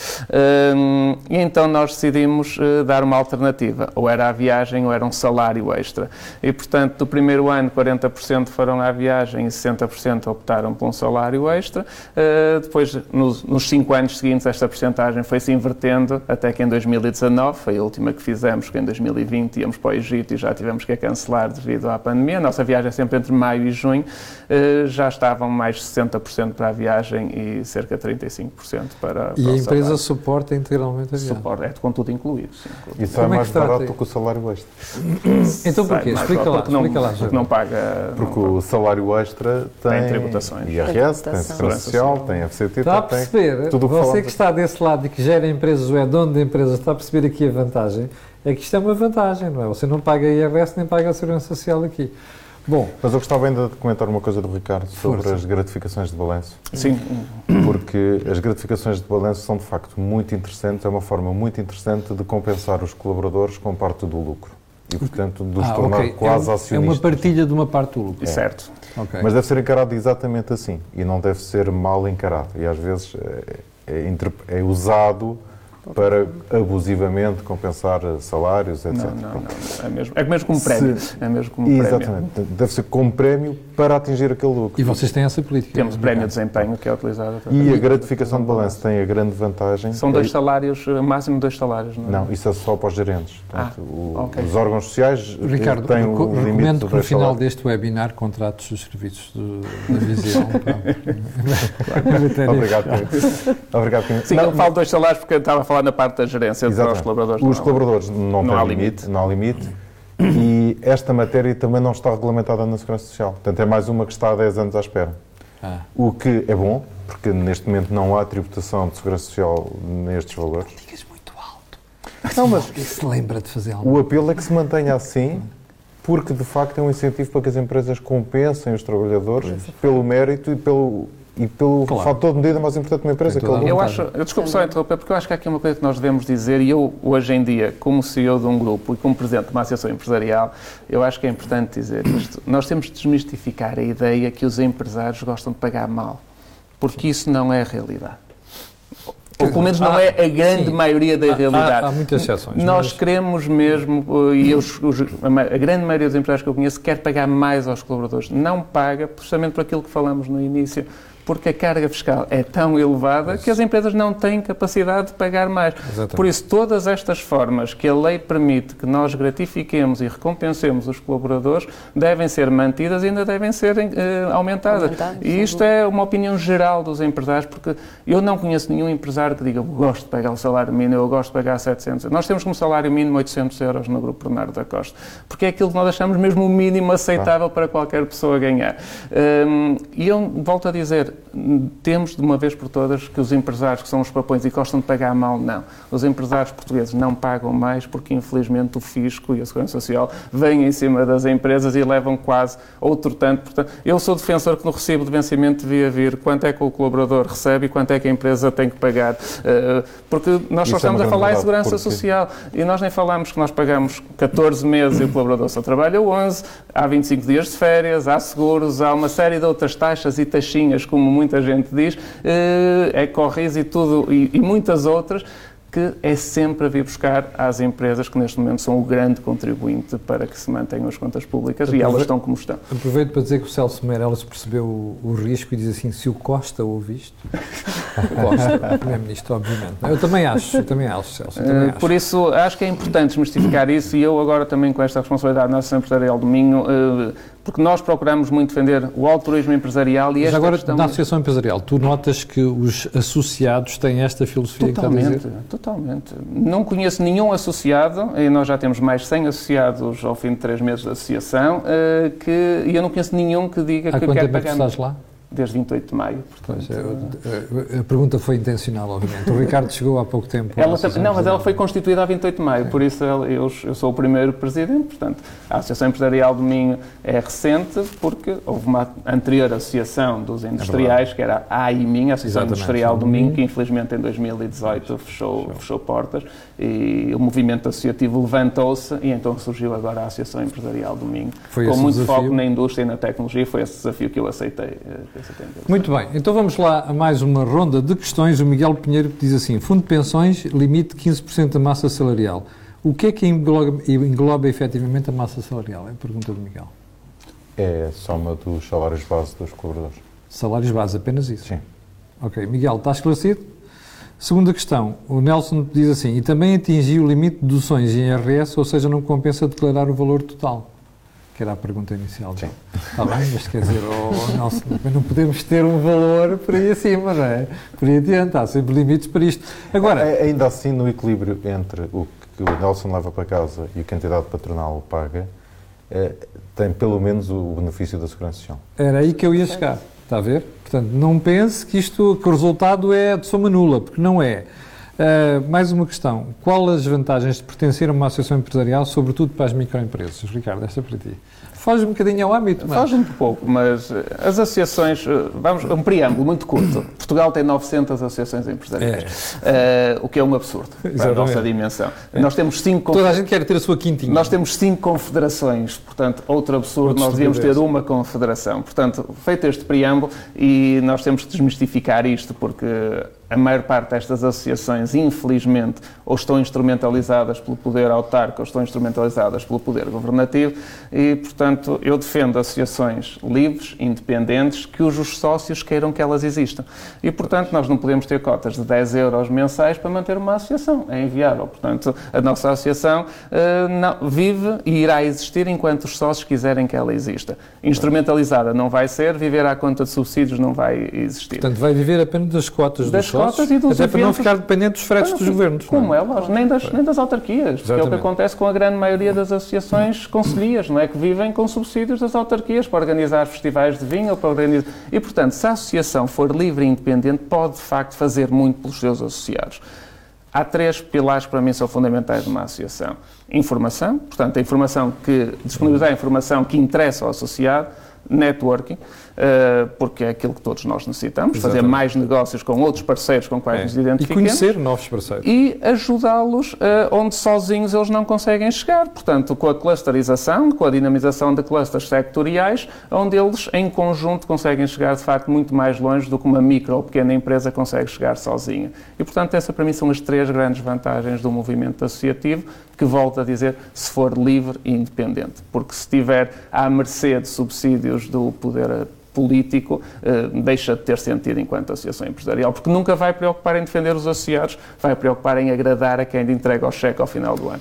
Hum, e então nós decidimos eh, dar uma alternativa. Ou era a viagem ou era um salário extra. E, portanto, do primeiro ano, 40% foram à viagem e 60% optaram por um salário extra. Uh, depois, nos, nos cinco anos seguintes, esta porcentagem foi-se invertendo até que em 2019, foi a última que fizemos, que em 2020 íamos para o Egito e já tivemos que a cancelar devido à pandemia. A nossa viagem é sempre entre maio e junho. Uh, já estavam mais de 60% para a viagem e cerca de 35% para, E para a o empresa salário. suporta integralmente a viagem. Suporte, é com tudo incluído. Sim. Isso é é mais barato do que o salário extra. (coughs) Então porquê? Explica lá, porque não, explica lá, porque não paga... Porque não o salário extra tem, Tem tributações. IRS, tem. Segurança Social, tem FCT, Está a tem perceber? tudo o que Você falamos que está desse lado e que gera empresas ou é dono de empresas, está a perceber aqui a vantagem? É que isto é uma vantagem, não é? Você não paga IRS nem paga a Segurança Social aqui. Bom, Mas eu gostava ainda de comentar uma coisa do Ricardo sobre Força. as gratificações de balanço, Sim, porque as gratificações de balanço são de facto muito interessantes, é uma forma muito interessante de compensar os colaboradores com parte do lucro e, portanto, de os ah, tornar ok. quase é, um- é acionistas. uma partilha de uma parte do lucro. certo. Ok. Mas deve ser encarado exatamente assim e não deve ser mal encarado. E às vezes é, é é usado para abusivamente compensar salários, etc. Não, não, não. É mesmo, é mesmo como prémio. Se- É mesmo como prémio. Exatamente. Deve ser como prémio para atingir aquele lucro. E vocês têm essa política? Temos prémio de desempenho que é utilizado. E a gratificação de balanço tem a grande vantagem. São dois salários, eh, máximo dois salários, não é? Não, isso é só para os gerentes. Portanto, Ah, o- ok. Os órgãos sociais Ricardo, têm o limite recomendo do que no final salários. deste webinar contrates os serviços do- da Visão. (laughs) Obrigado, Pedro. Obrigado, Pedro. Sim, Não, eu falo dois salários porque eu estava a falar na parte da gerência para os Exatamente. colaboradores. Os não. colaboradores não, Não há têm limite, limite. não há limite. E esta matéria também não está regulamentada na Segurança Social. Portanto, é mais uma que está há 10 anos à espera. Ah, O que é bom, porque neste momento não há tributação de Segurança Social nestes valores. digas muito alto. Não, mas se lembra de fazer algo? o apelo é que se mantenha assim, porque de facto é um incentivo para que as empresas compensem os trabalhadores pelo mérito e pelo, e pelo Claro. fator de medida mais importante de uma empresa, que é o Eu acho, eu desculpe só interromper, porque eu acho que há aqui uma coisa que nós devemos dizer, e eu, hoje em dia, como CEO de um grupo e como presidente de uma associação empresarial, eu acho que é importante dizer isto. Nós temos de desmistificar a ideia que os empresários gostam de pagar mal, porque isso não é a realidade. Ou pelo menos não Ah, é a grande sim. maioria da Há- há- realidade. há muitas exceções, Nós mas- queremos mesmo, uh, e os- os- a grande maioria dos empresários que eu conheço quer pagar mais aos colaboradores. Não paga, justamente por aquilo que falamos no início, porque a carga fiscal é tão elevada que as empresas não têm capacidade de pagar mais. Exatamente. Por isso, todas estas formas que a lei permite que nós gratifiquemos e recompensemos os colaboradores devem ser mantidas e ainda devem ser eh, aumentadas. E isto é uma opinião geral dos empresários, porque eu não conheço nenhum empresário que diga eu gosto de pagar o salário mínimo, eu gosto de pagar 700. Nós temos como salário mínimo 800 euros no Grupo Bernardo da Costa, porque é aquilo que nós achamos mesmo o mínimo aceitável para qualquer pessoa ganhar. Hum, e eu volto a dizer, dizer, temos de uma vez por todas que os empresários que são os papões e gostam de pagar mal, não. Os empresários portugueses não pagam mais porque, infelizmente, o fisco e a Segurança Social vêm em cima das empresas e levam quase outro tanto. Portanto, eu sou defensor que no recibo de vencimento devia vir quanto é que o colaborador recebe e quanto é que a empresa tem que pagar. Eh, porque nós só Isso é estamos é a falar em Segurança porque... Social e nós nem falamos que nós pagamos 14 meses e o colaborador só trabalha 11, há 25 dias de férias, há seguros, há uma série de outras taxas e taxinhas, como muita gente diz, eh, é corris e tudo, e, e muitas outras, que é sempre a vir buscar às empresas que neste momento são o grande contribuinte para que se mantenham as contas públicas Aprove... e elas estão como estão. Aproveito para dizer que o Celso Meirelles percebeu o, o risco e diz assim, se o Costa ouve isto... (laughs) Costa, (laughs) Primeiro-Ministro, obviamente. Eu também acho, eu também acho, Celso. Também uh, acho. Por isso, acho que é importante desmistificar isso e eu agora também com esta responsabilidade na Associação Empresarial do Minho, uh, porque nós procuramos muito defender o altruísmo empresarial e esta agora, questão... na Associação Empresarial, tu notas que os associados têm esta filosofia totalmente, que está a dizer? Totalmente. Não conheço nenhum associado, e nós já temos mais de 100 associados ao fim de três meses de associação, eh, que, e eu não conheço nenhum que diga Há que quer pagar... Há estás lá? Desde 28 de maio. Portanto, pois, a pergunta foi intencional, obviamente. O Ricardo chegou há pouco tempo. Ela não, mas ela foi constituída a 28 de maio, é. por isso eu, eu, sou o primeiro presidente. Portanto, a Associação Empresarial do Minho é recente, porque houve uma anterior associação dos industriais, é que era a AIMIN, a Associação Exatamente. Industrial do Minho, que infelizmente em 2018 fechou, fechou portas, e o movimento associativo levantou-se, e então surgiu agora a Associação Empresarial do Minho, foi com muito desafio? foco na indústria e na tecnologia. Foi esse desafio que eu aceitei eh, muito bem, então vamos lá a mais uma ronda de questões. O Miguel Pinheiro diz assim: Fundo de pensões, limite 15% da massa salarial. O que é que engloba, engloba efetivamente a massa salarial? É a pergunta do Miguel. É a soma dos salários base dos cobradores. Salários base, apenas isso? Sim. Ok, Miguel, está esclarecido? Segunda questão, o Nelson diz assim, e também atingiu o limite de deduções em IRS, ou seja, não compensa declarar o valor total que era a pergunta inicial. Sim. Está bem, mas quer dizer, oh, Nelson, não podemos ter um valor por aí acima, não é? Por aí adiante, há sempre limites para isto. Agora, ainda assim, no equilíbrio entre o que o Nelson leva para casa e o que a entidade patronal paga, é, tem pelo menos o benefício da segurança social. Era aí que eu ia chegar, está a ver? Portanto, não pense que isto, que o resultado é de soma nula, porque não é. Uh, mais uma questão. Qual as vantagens de pertencer a uma associação empresarial, sobretudo para as microempresas? Ricardo, esta é para ti. Faz um bocadinho ao âmbito. Mas... Faz um pouco, mas eh, as associações, eh, vamos, um preâmbulo muito curto. Portugal tem 900 associações empresariais, é. uh, o que é um absurdo para a nossa dimensão. É. Nós temos cinco... Toda a gente quer ter a sua quintinha. Nós temos cinco confederações, portanto, outro absurdo, nós devíamos ter uma confederação. Portanto, feito este preâmbulo, e nós temos que desmistificar isto, porque a maior parte destas associações, infelizmente, ou estão instrumentalizadas pelo poder autárquico ou estão instrumentalizadas pelo poder governativo e, portanto, eu defendo associações livres, independentes, que os sócios queiram que elas existam. E, portanto, nós não podemos ter cotas de 10 euros mensais para manter uma associação. É inviável. Portanto, a nossa associação uh, não, vive e irá existir enquanto os sócios quiserem que ela exista. Instrumentalizada não vai ser, viver à conta de subsídios não vai existir. Portanto, vai viver apenas das cotas das dos cotas e dos Até para não ficar dependente dos fretes dos governos. Como é, lógico, nem das, nem das autarquias, Exatamente. que é o que acontece com a grande maioria das associações conselhias, não é? Que vivem com subsídios das autarquias para organizar festivais de vinho ou para organizar... E, portanto, se a associação for livre e independente, pode, de facto, fazer muito pelos seus associados. Há três pilares para mim são fundamentais numa associação. Informação, portanto, a informação que disponibilizar a informação que interessa ao associado, networking, porque é aquilo que todos nós necessitamos, Exatamente. fazer mais negócios com outros parceiros com quais é. nos identificamos. E conhecer novos parceiros. E ajudá-los uh, onde sozinhos eles não conseguem chegar. Portanto, com a clusterização, com a dinamização de clusters sectoriais, onde eles em conjunto conseguem chegar de facto muito mais longe do que uma micro ou pequena empresa consegue chegar sozinha. E portanto, essa para mim são as três grandes vantagens do movimento associativo, que volto a dizer, se for livre e independente. Porque se estiver à mercê de subsídios do poder político uh, deixa de ter sentido enquanto associação empresarial, porque nunca vai preocupar em defender os associados, vai preocupar em agradar a quem lhe entrega o cheque ao final do ano.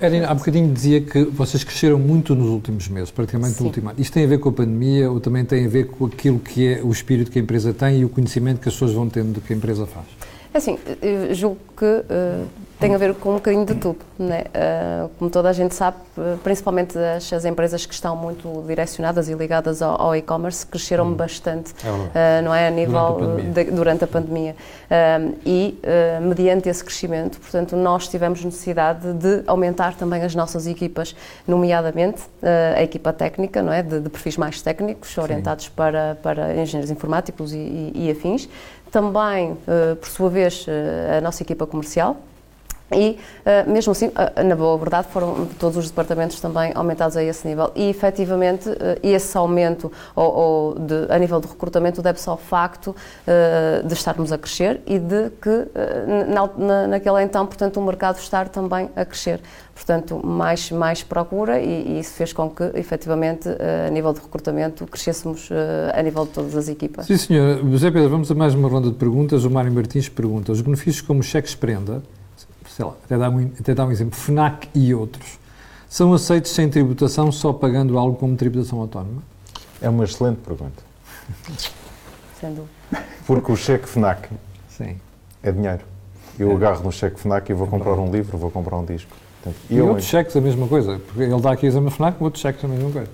Erin, há bocadinho dizia que vocês cresceram muito nos últimos meses, praticamente Sim. no último ano. Isto tem a ver com a pandemia ou também tem a ver com aquilo que é o espírito que a empresa tem e o conhecimento que as pessoas vão tendo do que a empresa faz? É assim, eu julgo que uh, tem a ver com um bocadinho de tudo. Né? Uh, como toda a gente sabe, principalmente as, as, empresas que estão muito direcionadas e ligadas ao, ao e-commerce cresceram hum. bastante, é uh, não é? A nível durante a pandemia. De, durante a pandemia. e, mediante esse crescimento, portanto, nós tivemos necessidade de aumentar também as nossas equipas, nomeadamente a equipa técnica, não é? De, de perfis mais técnicos, orientados para, para engenheiros informáticos e, e, e afins também, uh, por sua vez, uh, a nossa equipa comercial. E, uh, mesmo assim, na boa verdade, foram todos os departamentos também aumentados a esse nível. E, efetivamente, esse aumento ou, a nível de recrutamento deve-se ao facto de estarmos a crescer e de que, na, na, naquele então, portanto, o mercado estar também a crescer portanto, mais, mais procura e, isso fez com que, efetivamente, eh, a nível de recrutamento, crescêssemos eh, a nível de todas as equipas. Sim, senhor. José Pedro, vamos a mais uma ronda de perguntas. O Mário Martins pergunta, os benefícios como cheques prenda, sei lá, até dá, um, até dá um exemplo, FNAC e outros, são aceitos sem tributação, só pagando algo como tributação autónoma? É uma excelente pergunta. Sem dúvida. Porque o cheque FNAC Sim. é dinheiro. Eu é. agarro no cheque FNAC e vou é comprar um livro, vou comprar um disco. Portanto, e outros cheques a mesma coisa, porque ele dá aqui exame FNAC, outros cheques a mesma coisa.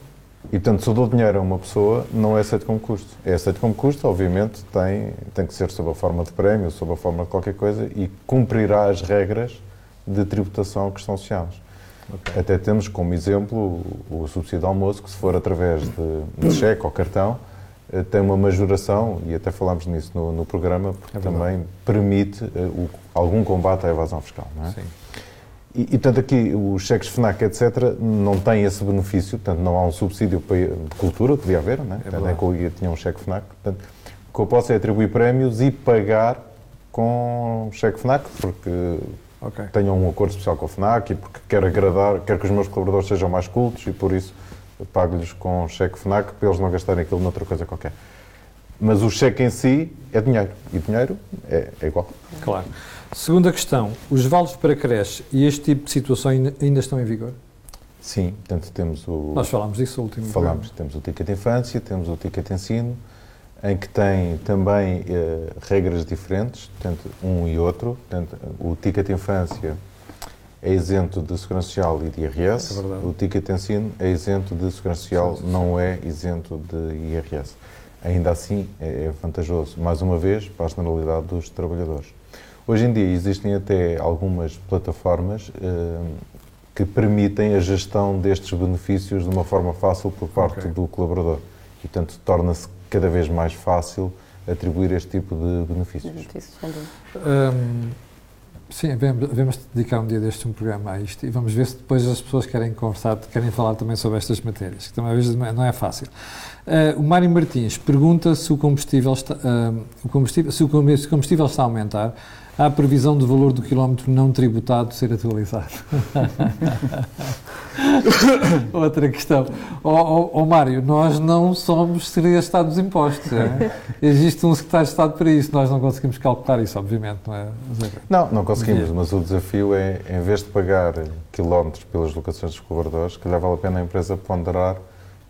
E, portanto, se eu dou dinheiro a uma pessoa, não é aceito como custo. É aceito como custo, obviamente, tem, tem que ser sob a forma de prémio, sob a forma de qualquer coisa e cumprirá as regras de tributação que estão associadas. Okay. Até temos como exemplo o, subsídio de almoço, que se for através de, de (coughs) cheque ou cartão, eh, tem uma majoração, e até falámos nisso no, no programa, porque é também permite uh, o, algum combate à evasão fiscal. Não é? Sim. E, e, portanto, aqui os cheques FNAC, etc., não têm esse benefício, portanto, não há um subsídio de cultura, podia haver, não é? é que eu tinha um cheque FNAC. Portanto, o que eu posso é atribuir prémios e pagar com cheque FNAC, porque okay. tenho um acordo especial com a FNAC e porque quero agradar, quero que os meus colaboradores sejam mais cultos e por isso pago-lhes com cheque FNAC para eles não gastarem aquilo noutra coisa qualquer. Mas o cheque em si é dinheiro. E dinheiro é, é igual. Claro. Segunda questão, os vales para creche e este tipo de situação ainda estão em vigor? Sim, portanto temos o... Nós falámos disso no último Falámos, temos o ticket de infância, temos o ticket de ensino, em que tem também eh, regras diferentes, portanto, um e outro. Portanto, o ticket de infância é isento de segurança social e de IRS, é o ticket de ensino é isento de segurança social, não é isento de IRS. Ainda assim, é, é vantajoso, mais uma vez, para a generalidade dos trabalhadores. Hoje em dia existem até algumas plataformas uh, que permitem a gestão destes benefícios de uma forma fácil por parte okay. do colaborador. E, portanto, torna-se cada vez mais fácil atribuir este tipo de benefícios. benefícios sim, vamos dedicar um dia deste um programa a isto e vamos ver se depois as pessoas querem conversar, querem falar também sobre estas matérias, que também às vezes não é fácil. Uh, o Mário Martins pergunta se o combustível está, uh, o combustível, se o combustível está a aumentar há previsão do valor do quilómetro não tributado ser atualizado. (laughs) Outra questão. Ó oh, oh, oh, Mário, nós não somos Secretaria dos Impostos. É? Existe um secretário de Estado para isso. Nós não conseguimos calcular isso, obviamente, não é? Não, não conseguimos, mas o desafio é, em vez de pagar quilómetros pelas locações dos colaboradores, que lhe vale a pena a empresa ponderar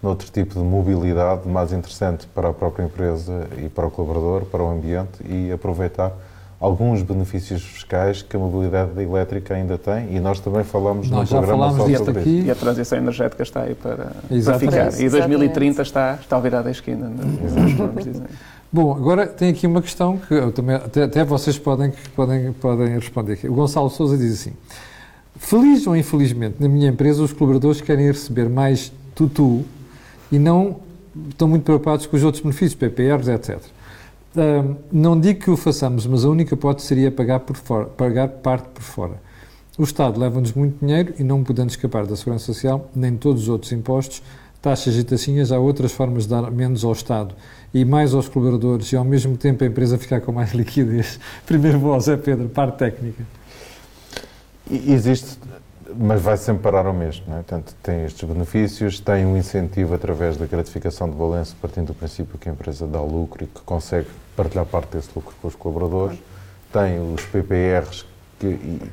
noutro tipo de mobilidade mais interessante para a própria empresa e para o colaborador, para o ambiente e aproveitar alguns benefícios fiscais que a mobilidade elétrica ainda tem e nós também falamos nós no programa só sobre aqui. isso. E a transição energética está aí para, para ficar. E 2030 está, está virada à esquina, é? Bom, agora tem aqui uma questão que eu também, até, até vocês podem, podem, podem responder. O Gonçalo Souza diz assim, feliz ou infelizmente, na minha empresa os colaboradores querem receber mais tutu e não estão muito preocupados com os outros benefícios, PPRs, etc não digo que o façamos, mas a única hipótese seria pagar, por fora, pagar parte por fora. O Estado leva-nos muito dinheiro e não podendo escapar da Segurança Social, nem todos os outros impostos, taxas e taxinhas, há outras formas de dar menos ao Estado e mais aos colaboradores e ao mesmo tempo a empresa ficar com mais (laughs) liquidez. Primeiro vou ao Zé Pedro, parte técnica. Existe mas vai sempre parar ao mesmo. Não é? Portanto, tem estes benefícios, tem um incentivo através da gratificação de balanço, partindo do princípio que a empresa dá lucro e que consegue partilhar parte desse lucro com os colaboradores. Tem os PPRs, que,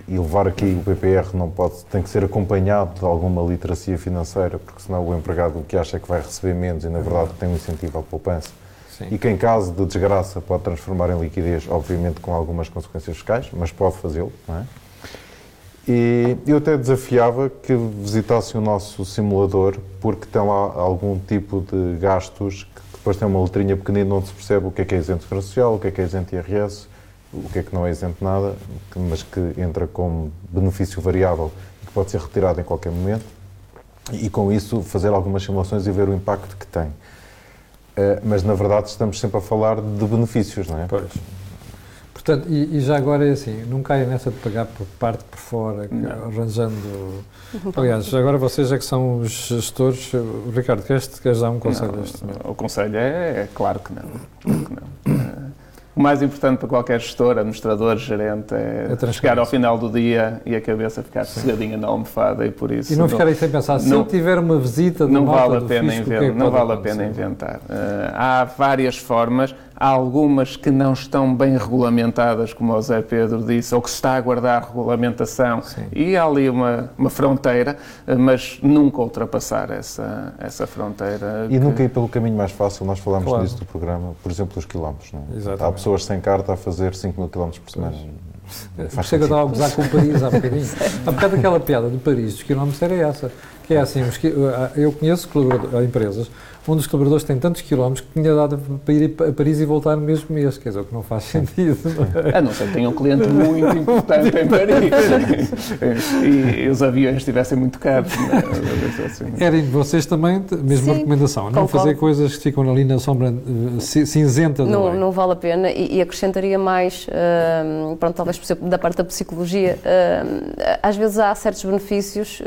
e levar aqui o PPR não pode, tem que ser acompanhado de alguma literacia financeira, porque senão o empregado o que acha é que vai receber menos e, na verdade, tem um incentivo à poupança. Sim. e que em caso de desgraça pode transformar em liquidez, obviamente com algumas consequências fiscais, mas pode fazê-lo, não é? E eu até desafiava que visitassem o nosso simulador, porque tem lá algum tipo de gastos que depois tem uma letrinha pequenina onde se percebe o que é que é isento social, o que é que é isento IRS, o que é que não é isento nada, mas que entra como benefício variável e que pode ser retirado em qualquer momento. E com isso fazer algumas simulações e ver o impacto que tem. Uh, mas na verdade estamos sempre a falar de benefícios, não é? Pois. Portanto, e, e, já agora é assim, não caia nessa de pagar por parte por fora, arranjando. Aliás, agora vocês é que são os gestores. Ricardo, queres, queres dar um conselho não, este? O conselho é, é, claro que não. Claro que não. O mais importante para qualquer gestor, administrador, gerente é, é chegar ao final do dia e a cabeça ficar sossegadinha na almofada e por isso... E não, não ficar aí sem pensar, se não, eu tiver uma visita não vale a pena fisco, inventar, é Não vale a pena inventar. Uh, há várias formas, há algumas que não estão bem regulamentadas, como o Zé Pedro disse, ou que se está a aguardar regulamentação Sim. e há ali uma, uma fronteira, uh, mas nunca ultrapassar essa, essa fronteira. E que... nunca ir pelo caminho mais fácil, nós falámos claro. disso do programa, por exemplo, os quilómetros. Não é? Exatamente pessoas sem carta a fazer 5 mil km por semana. Faz Chega a gozar com Paris há (laughs) bocadinho. há bocado aquela piada de Paris, os quilómetros era essa. Que é assim, eu conheço empresas um dos colaboradores tem tantos quilómetros que tinha dado para ir a Paris e voltar no mesmo mês, quer dizer, o que não faz sentido. Não é? A não ser que tenha um cliente muito importante em Paris (laughs) e, e, os aviões estivessem muito caros. É? Vocês também, mesma Sim, recomendação, não fazer coisas que ficam ali na sombra uh, cinzenta do não, não vale a pena e, e acrescentaria mais, uh, pronto, talvez por exemplo, da parte da psicologia, uh, às vezes há certos benefícios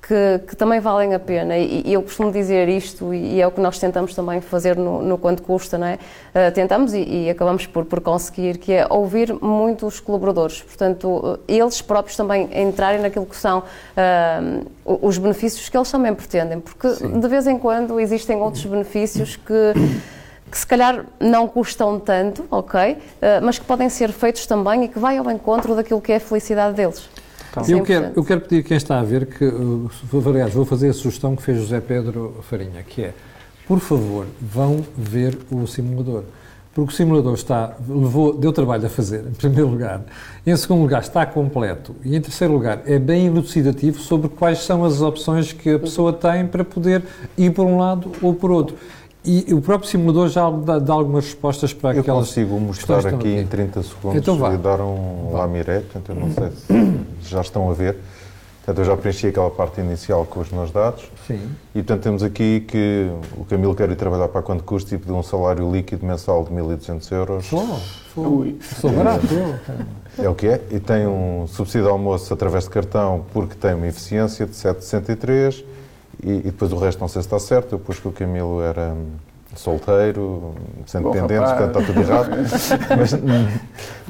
que, que, também valem a pena. E, e, eu costumo dizer isto, e é o que nós tentamos também fazer no, no Quanto Custa, não é? Uh, tentamos e, e, acabamos por, por conseguir, que é ouvir muito os colaboradores. Portanto, eles próprios também entrarem naquilo que são uh, os benefícios que eles também pretendem, porque Sim. de vez em quando existem outros benefícios que que se calhar não custam tanto, ok, mas que podem ser feitos também e que vai ao encontro daquilo que é a felicidade deles. Eu quero, eu quero pedir a quem está a ver que, uh, aliás, vou fazer a sugestão que fez José Pedro Farinha, que é, por favor, vão ver o simulador. Porque o simulador está, levou, deu trabalho a fazer, em primeiro lugar. Em segundo lugar, está completo. E em terceiro lugar, é bem elucidativo sobre quais são as opções que a pessoa tem para poder ir por um lado ou por outro. E o próprio simulador já dá, dá algumas respostas para eu aquelas. Eu consigo mostrar aqui em 30 segundos então, e dar um lamiré, portanto, eu não (clears throat) sei se já estão a ver. Portanto, eu já preenchi aquela parte inicial com os meus dados. Sim. E, portanto, temos aqui que o Camilo quer ir trabalhar para quanto custa e pediu um salário líquido mensal de 1.200 euros. Sou, sou barato. É o que é. E tem um subsídio de almoço através de cartão porque tem uma eficiência de 7,63 e, e, depois o resto não sei se está certo. Eu pus que o Camilo era hum, solteiro, sendo dependente, portanto está tudo errado. (laughs) Mas hum,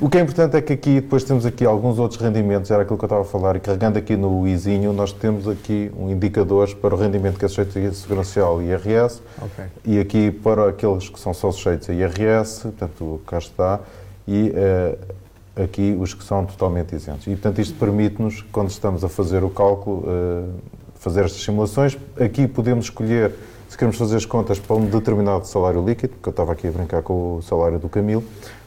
o que é importante é que aqui depois temos aqui alguns outros rendimentos, era aquilo que eu estava a falar, e carregando aqui no izinho, nós temos aqui um indicadores para o rendimento que é sujeito a Segurança Social e IRS, okay. e aqui para aqueles que são só sujeitos a IRS, portanto cá está, e uh, aqui os que são totalmente isentos. E portanto isto permite-nos, quando estamos a fazer o cálculo, uh, fazer estas simulações. Aqui podemos escolher se queremos fazer as contas para um determinado salário líquido, porque eu estava aqui a brincar com o salário do Camilo,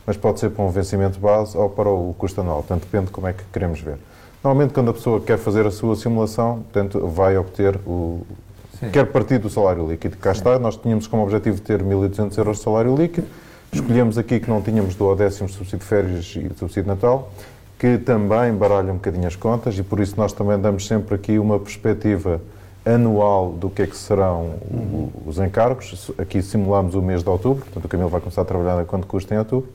mas pode ser para um vencimento base ou para o custo anual, portanto depende de como é que queremos ver. Normalmente, quando a pessoa quer fazer a sua simulação, portanto, vai obter o. Sim. quer partir do salário líquido. Cá Sim. está, nós tínhamos como objetivo ter 1.800 euros de salário líquido, escolhemos aqui que não tínhamos do décimo subsídio de férias e subsídio de Natal, que também baralha um bocadinho as contas e por isso nós também damos sempre aqui uma perspectiva anual do que é que serão uhum. os encargos. Aqui simulamos o mês de outubro, portanto o Camilo vai começar a trabalhar a quanto custa em outubro.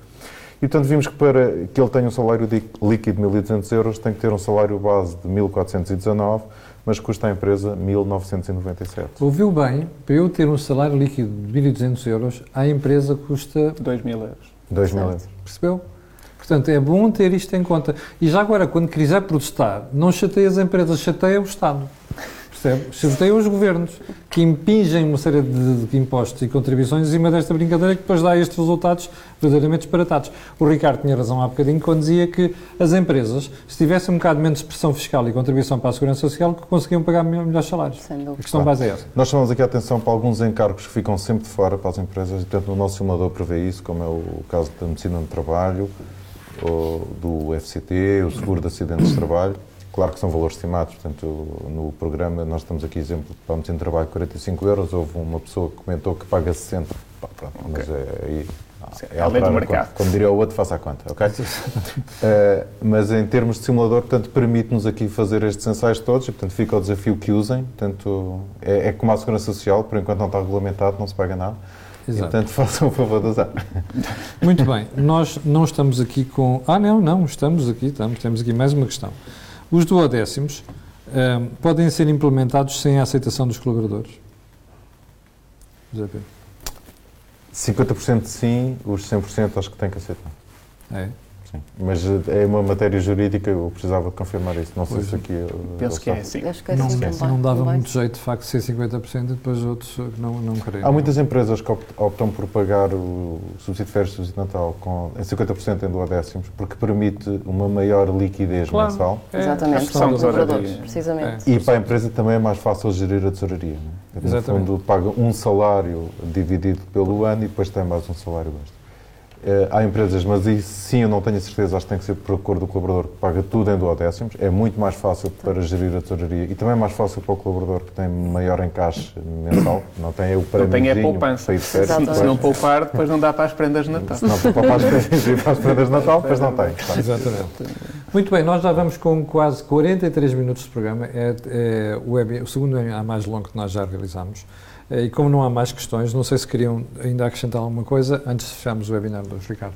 E portanto vimos que para que ele tenha um salário líquido de 1.200 euros tem que ter um salário base de 1.419, mas custa à empresa 1.997. Ouviu bem, para eu ter um salário líquido de 1.200 euros, à empresa custa... 2.000 euros. 2.000 euros. Percebeu? Portanto, é bom ter isto em conta. E já agora, quando quiser protestar, não chateia as empresas, chateia o Estado. Percebe? Chateiam os governos, que impingem uma série de, de impostos e contribuições em cima desta brincadeira que depois dá estes resultados verdadeiramente disparatados. O Ricardo tinha razão há bocadinho quando dizia que as empresas, se tivessem um bocado menos pressão fiscal e contribuição para a segurança social, conseguiam pagar melhores salários. Sem dúvida. A questão base é essa. Nós chamamos aqui a atenção para alguns encargos que ficam sempre de fora para as empresas, e portanto o nosso simulador prevê isso, como é o caso da medicina do trabalho, do FCT, o seguro de acidentes de trabalho. Claro que são valores estimados, portanto, no programa nós estamos aqui, exemplo, para medicina de trabalho 45 euros, houve uma pessoa que comentou que paga 60. Pá, pronto, mas é aí é a lei do mercado. Como diria o outro, faça a conta, ok? Uh, (laughs) mas em termos de simulador, portanto, permite-nos aqui fazer estes ensaios todos e, portanto, fica o desafio que usem. Portanto, é, é como a Segurança Social, por enquanto não está regulamentado, não se paga nada. E, Exato. portanto, (laughs) façam o favor de usar. Muito bem, nós não estamos aqui com. Ah, não, não, estamos aqui, estamos, temos aqui mais uma questão. Os duodécimos ahm, podem ser implementados sem a aceitação dos colaboradores? José Pedro. 50% sim, os 100% acho que tem que aceitar. É. Sim. Mas uh, é uma matéria jurídica, eu precisava de confirmar isso. Não sei Pois. se aqui. Penso que é assim. Acho que é Não, assim sim, também. não dava muito jeito, de facto, ser 50% e depois outros que não, não querem. Há muitas empresas que opt- optam por pagar o subsídio de férias e subsídio de Natal com, em 50% em duodécimos, porque permite uma maior liquidez Claro. mensal. É, Exatamente, são os dos operadores, horarios. precisamente. E para a empresa também é mais fácil gerir a tesouraria. Não é? No Exatamente. fundo, paga um salário dividido pelo ano e depois tem mais um salário extra. Eh, há empresas, mas isso sim eu não tenho a certeza, acho que tem que ser por acordo do colaborador que paga tudo em duodécimos. É muito mais fácil para gerir a tesouraria e também é mais fácil para o colaborador que tem maior encaixe mensal, não tem o Não tem é prémiozinho poupança. férias. Se não poupar, depois não dá para as prendas de Natal. Se não poupa para as prendas (laughs) para as prendas de Natal, depois não tem. claro. Exatamente. Muito bem, nós já vamos com quase 43 minutos de programa. É, é o, web, o segundo webinar mais longo que nós já realizamos. Eh, E como não há mais questões, não sei se queriam ainda acrescentar alguma coisa antes de fecharmos o webinar do Ricardo.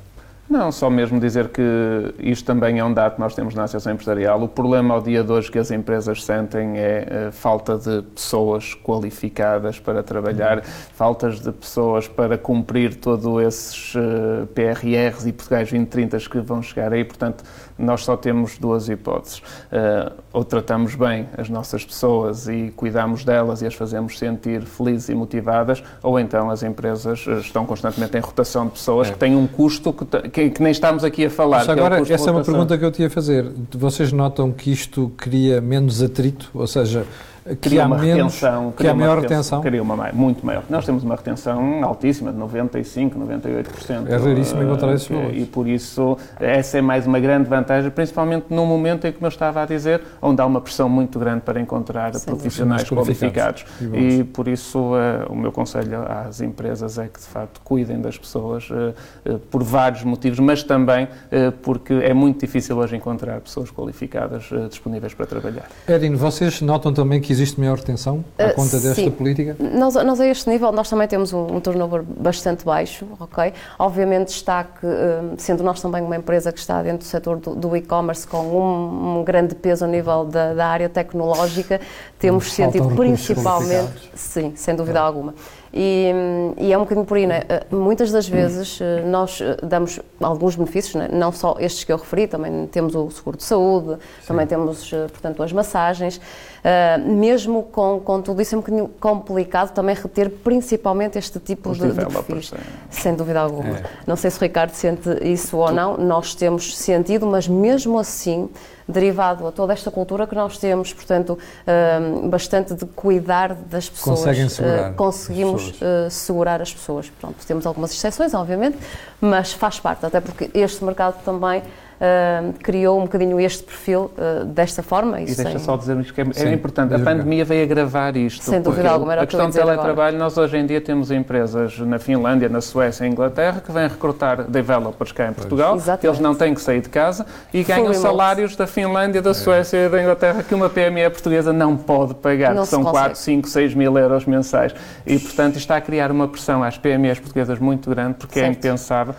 Não, só mesmo dizer que isto também é um dado que nós temos na Associação Empresarial. O problema ao dia de hoje que as empresas sentem é a falta de pessoas qualificadas para trabalhar, faltas de pessoas para cumprir todos esses eh, PRRs e Portugais 2030 que vão chegar aí. Portanto, nós só temos duas hipóteses. Eh, ou tratamos bem as nossas pessoas e cuidamos delas e as fazemos sentir felizes e motivadas, ou então as empresas eh, estão constantemente em rotação de pessoas É. que têm um custo que, te- que- que nem estamos aqui a falar. Mas é agora, de essa é uma pergunta que eu tinha a fazer. Vocês notam que isto cria menos atrito? Ou seja, Cria uma menos, retenção, cria uma maior retenção? Cria uma muito maior. Nós temos uma retenção altíssima, de 95%, 98%. É raríssimo Eh, encontrar esses valores. E por isso, essa é mais uma grande vantagem, principalmente num momento em que, como eu estava a dizer, onde há uma pressão muito grande para encontrar Sim. profissionais Qualificados. qualificados. E. E por isso, eh, o meu conselho às empresas é que, de facto, cuidem das pessoas eh, por vários motivos, mas também porque é muito difícil hoje encontrar pessoas qualificadas disponíveis para trabalhar. Erin, vocês notam também que existe maior retenção à Uh, conta desta sim. política? Nós, nós a este nível, nós também temos um, um turnover bastante baixo, ok? Obviamente está que, hum, sendo nós também uma empresa que está dentro do setor do, do e-commerce com um, um grande peso a nível da, da área tecnológica, temos Nos sentido principalmente, sim, sem dúvida alguma. E, hum, e é um bocadinho por aí, né? Uh, Muitas das vezes uh, nós damos alguns benefícios, né? não só estes que eu referi, também temos o seguro de saúde, também temos, portanto, as massagens. Uh, mesmo com, com tudo isso é um bocadinho complicado também reter principalmente este tipo Os de, de perfis. é. Sem dúvida alguma. É. Não sei se o Ricardo sente isso ou não, nós temos sentido, mas mesmo assim, derivado a toda esta cultura que nós temos, portanto, hum, bastante de cuidar das pessoas, Conseguem segurar eh, conseguimos as pessoas. segurar as pessoas. Pronto, temos algumas exceções, obviamente, mas faz parte, até porque este mercado também criou um bocadinho este perfil eh, desta forma. E deixa sem- só dizer isto que é, é importante. A pandemia veio agravar isto. Sem dúvida alguma, era A questão do dizer agora. teletrabalho, nós hoje em dia temos empresas na Finlândia, na Suécia e Inglaterra que vêm recrutar developers cá em Portugal. Exatamente. Eles não têm que sair de casa e ganham remote. salários da Finlândia, da Suécia e da Inglaterra que uma PME portuguesa não pode pagar, Não são consegue. 4, 5, 6 mil euros mensais. E, portanto, isto está a criar uma pressão às PMEs portuguesas muito grande porque é Certo. impensável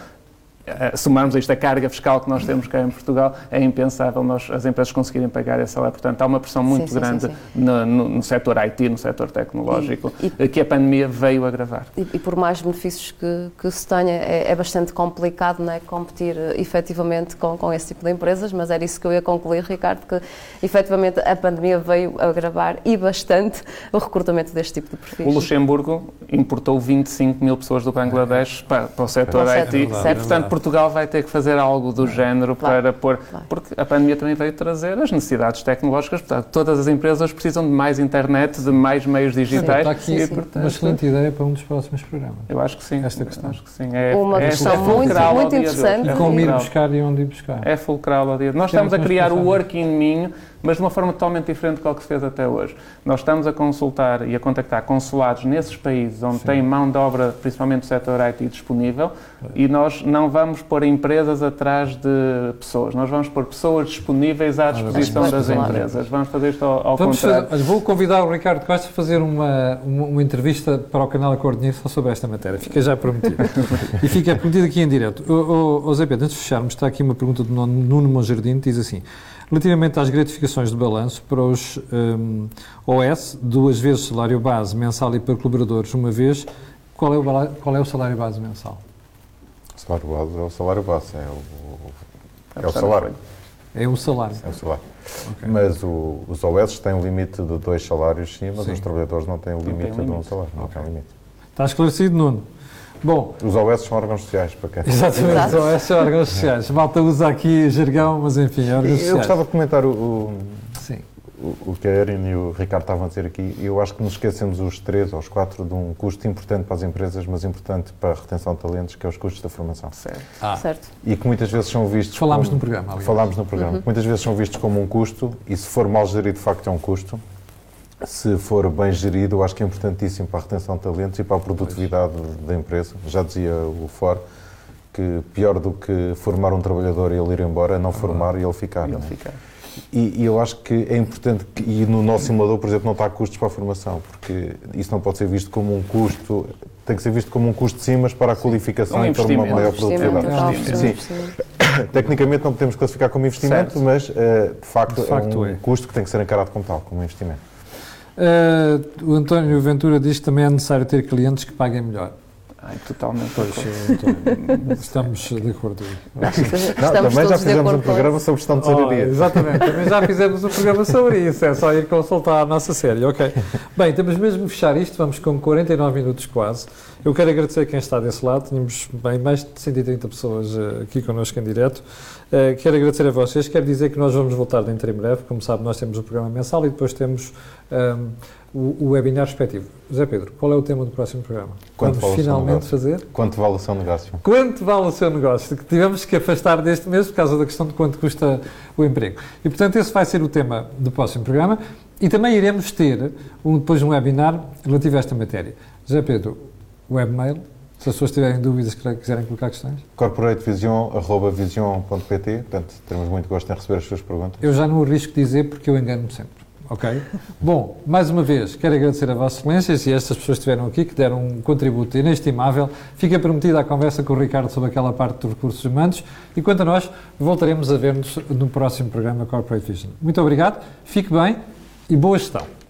uh, somarmos isto, a carga fiscal que nós temos cá em Portugal, é impensável nós, as empresas conseguirem pagar esse salário. Portanto, há uma pressão muito Sim, grande sim, sim. No, no, no setor IT, no setor tecnológico, E- e- que a pandemia veio agravar. E, e por mais benefícios que, que se tenha, é, é bastante complicado não é, competir eh, efetivamente com, com esse tipo de empresas, mas era isso que eu ia concluir, Ricardo, que efetivamente a pandemia veio agravar e bastante o recrutamento deste tipo de perfis. O Luxemburgo importou 25 mil pessoas do Bangladesh para, para o setor o IT. e, certo. portanto, Portugal vai ter que fazer algo do género Claro, para pôr. claro. Porque a pandemia também veio trazer as necessidades tecnológicas. Portanto, todas as empresas precisam de mais internet, de mais meios digitais. Está aqui e, uma portanto, excelente ideia para um dos próximos programas. Eu acho que sim. Esta questão. Acho que sim. É, Uma é, questão é muito- muito interessante. E É como ir buscar e onde ir buscar. É fulcral ao dia. Nós Temos estamos a criar o. Working Minho, mas de uma forma totalmente diferente do que se fez até hoje. Nós estamos a consultar e a contactar consulados nesses países onde Sim. tem mão de obra, principalmente do setor IT, disponível, e nós não vamos pôr empresas atrás de pessoas. Nós vamos pôr pessoas disponíveis à disposição Claro. das empresas. Vamos fazer isto ao, ao Vamos contrário. fazer, vou convidar o Ricardo Costa a fazer uma, uma, uma entrevista para o canal Acordo Dinheiro só sobre esta matéria. Fica já prometido. (laughs) e fica prometido aqui em direto. O, o, o Zé Pedro, antes de fecharmos, está aqui uma pergunta do Nuno Monjardim, que diz assim, relativamente às gratificações de balanço para os hum, OS, duas vezes salário base mensal e para colaboradores uma vez, qual é o, qual é o salário base mensal? O salário base é o salário base, é o, é o Está salário. É um salário. É o salário. Ok. Mas o- os OS têm um limite de dois salários, sim, mas Sim. os trabalhadores não têm o têm limite de um limite. salário. Não Ok. têm limite. Está esclarecido, Nuno? Bom, Os OS são órgãos sociais, para quem. exatamente, Exato. são esses órgãos sociais. Malta usa aqui jargão, mas enfim, órgãos Eu sociais. gostava de comentar o, o, Sim. o- o que a Erin e o Ricardo estavam a dizer aqui. Eu acho que nos esquecemos os três ou os quatro de um custo importante para as empresas, mas importante para a retenção de talentos, que é os custos da formação. Certo. Ah, Certo. E que muitas vezes são vistos. Falámos como, no programa, aliás. Falámos no programa. que Muitas vezes são vistos como um custo e se for mal gerido, de facto é um custo. Se for bem gerido, eu acho que é importantíssimo para a retenção de talentos e para a produtividade da empresa. Já dizia o For que pior do que formar um trabalhador e ele ir embora é não formar e ele ficar. E ele é? fica. E, e eu acho que é importante, que, e no nosso simulador, por exemplo, não está custos para a formação, porque isso não pode ser visto como um custo, tem que ser visto como um custo de sim, mas para a qualificação Um e para uma maior produtividade. investimento, Sim. Tecnicamente não podemos classificar como investimento, Certo. mas eh, de, facto De facto é um é. custo que tem que ser encarado como tal, como investimento. Uh, o António Ventura diz que também é necessário ter clientes que paguem melhor. Ai, totalmente. Pois, acordo. António, (laughs) estamos de acordo. Não, Estamos também já fizemos um programa sobre gestão de Oh, exatamente, também já fizemos um programa sobre isso, é só ir consultar a nossa série, ok. Bem, temos mesmo que fechar isto, vamos com 49 minutos quase. Eu quero agradecer a quem está desse lado, tínhamos bem mais de 130 pessoas eh, aqui connosco em direto. Eh, quero agradecer a vocês, quero dizer que nós vamos voltar dentro em breve, como sabe nós temos o programa mensal e depois temos ahm, o, o webinar respectivo. José Pedro, qual é o tema do próximo programa? Quanto vamos finalmente negócio? fazer? Quanto vale o seu negócio? Quanto vale o seu negócio? Que tivemos que afastar deste mês por causa da questão de quanto custa o emprego. E, portanto, esse vai ser o tema do próximo programa. E também iremos ter um, depois um webinar relativo a esta matéria. José Pedro, webmail, se as pessoas tiverem dúvidas, quiserem colocar questões. corporatevision.pt, portanto, teremos muito gosto em receber as suas perguntas. Eu já não arrisco dizer porque eu engano-me sempre. Ok? Bom, mais uma vez, quero agradecer a Vossa Excelência e estas pessoas que estiveram aqui, que deram um contributo inestimável. Fica prometida a conversa com o Ricardo sobre aquela parte dos recursos humanos e, quanto a nós, voltaremos a ver-nos no próximo programa Corporate Vision. Muito obrigado, fique bem e boa gestão.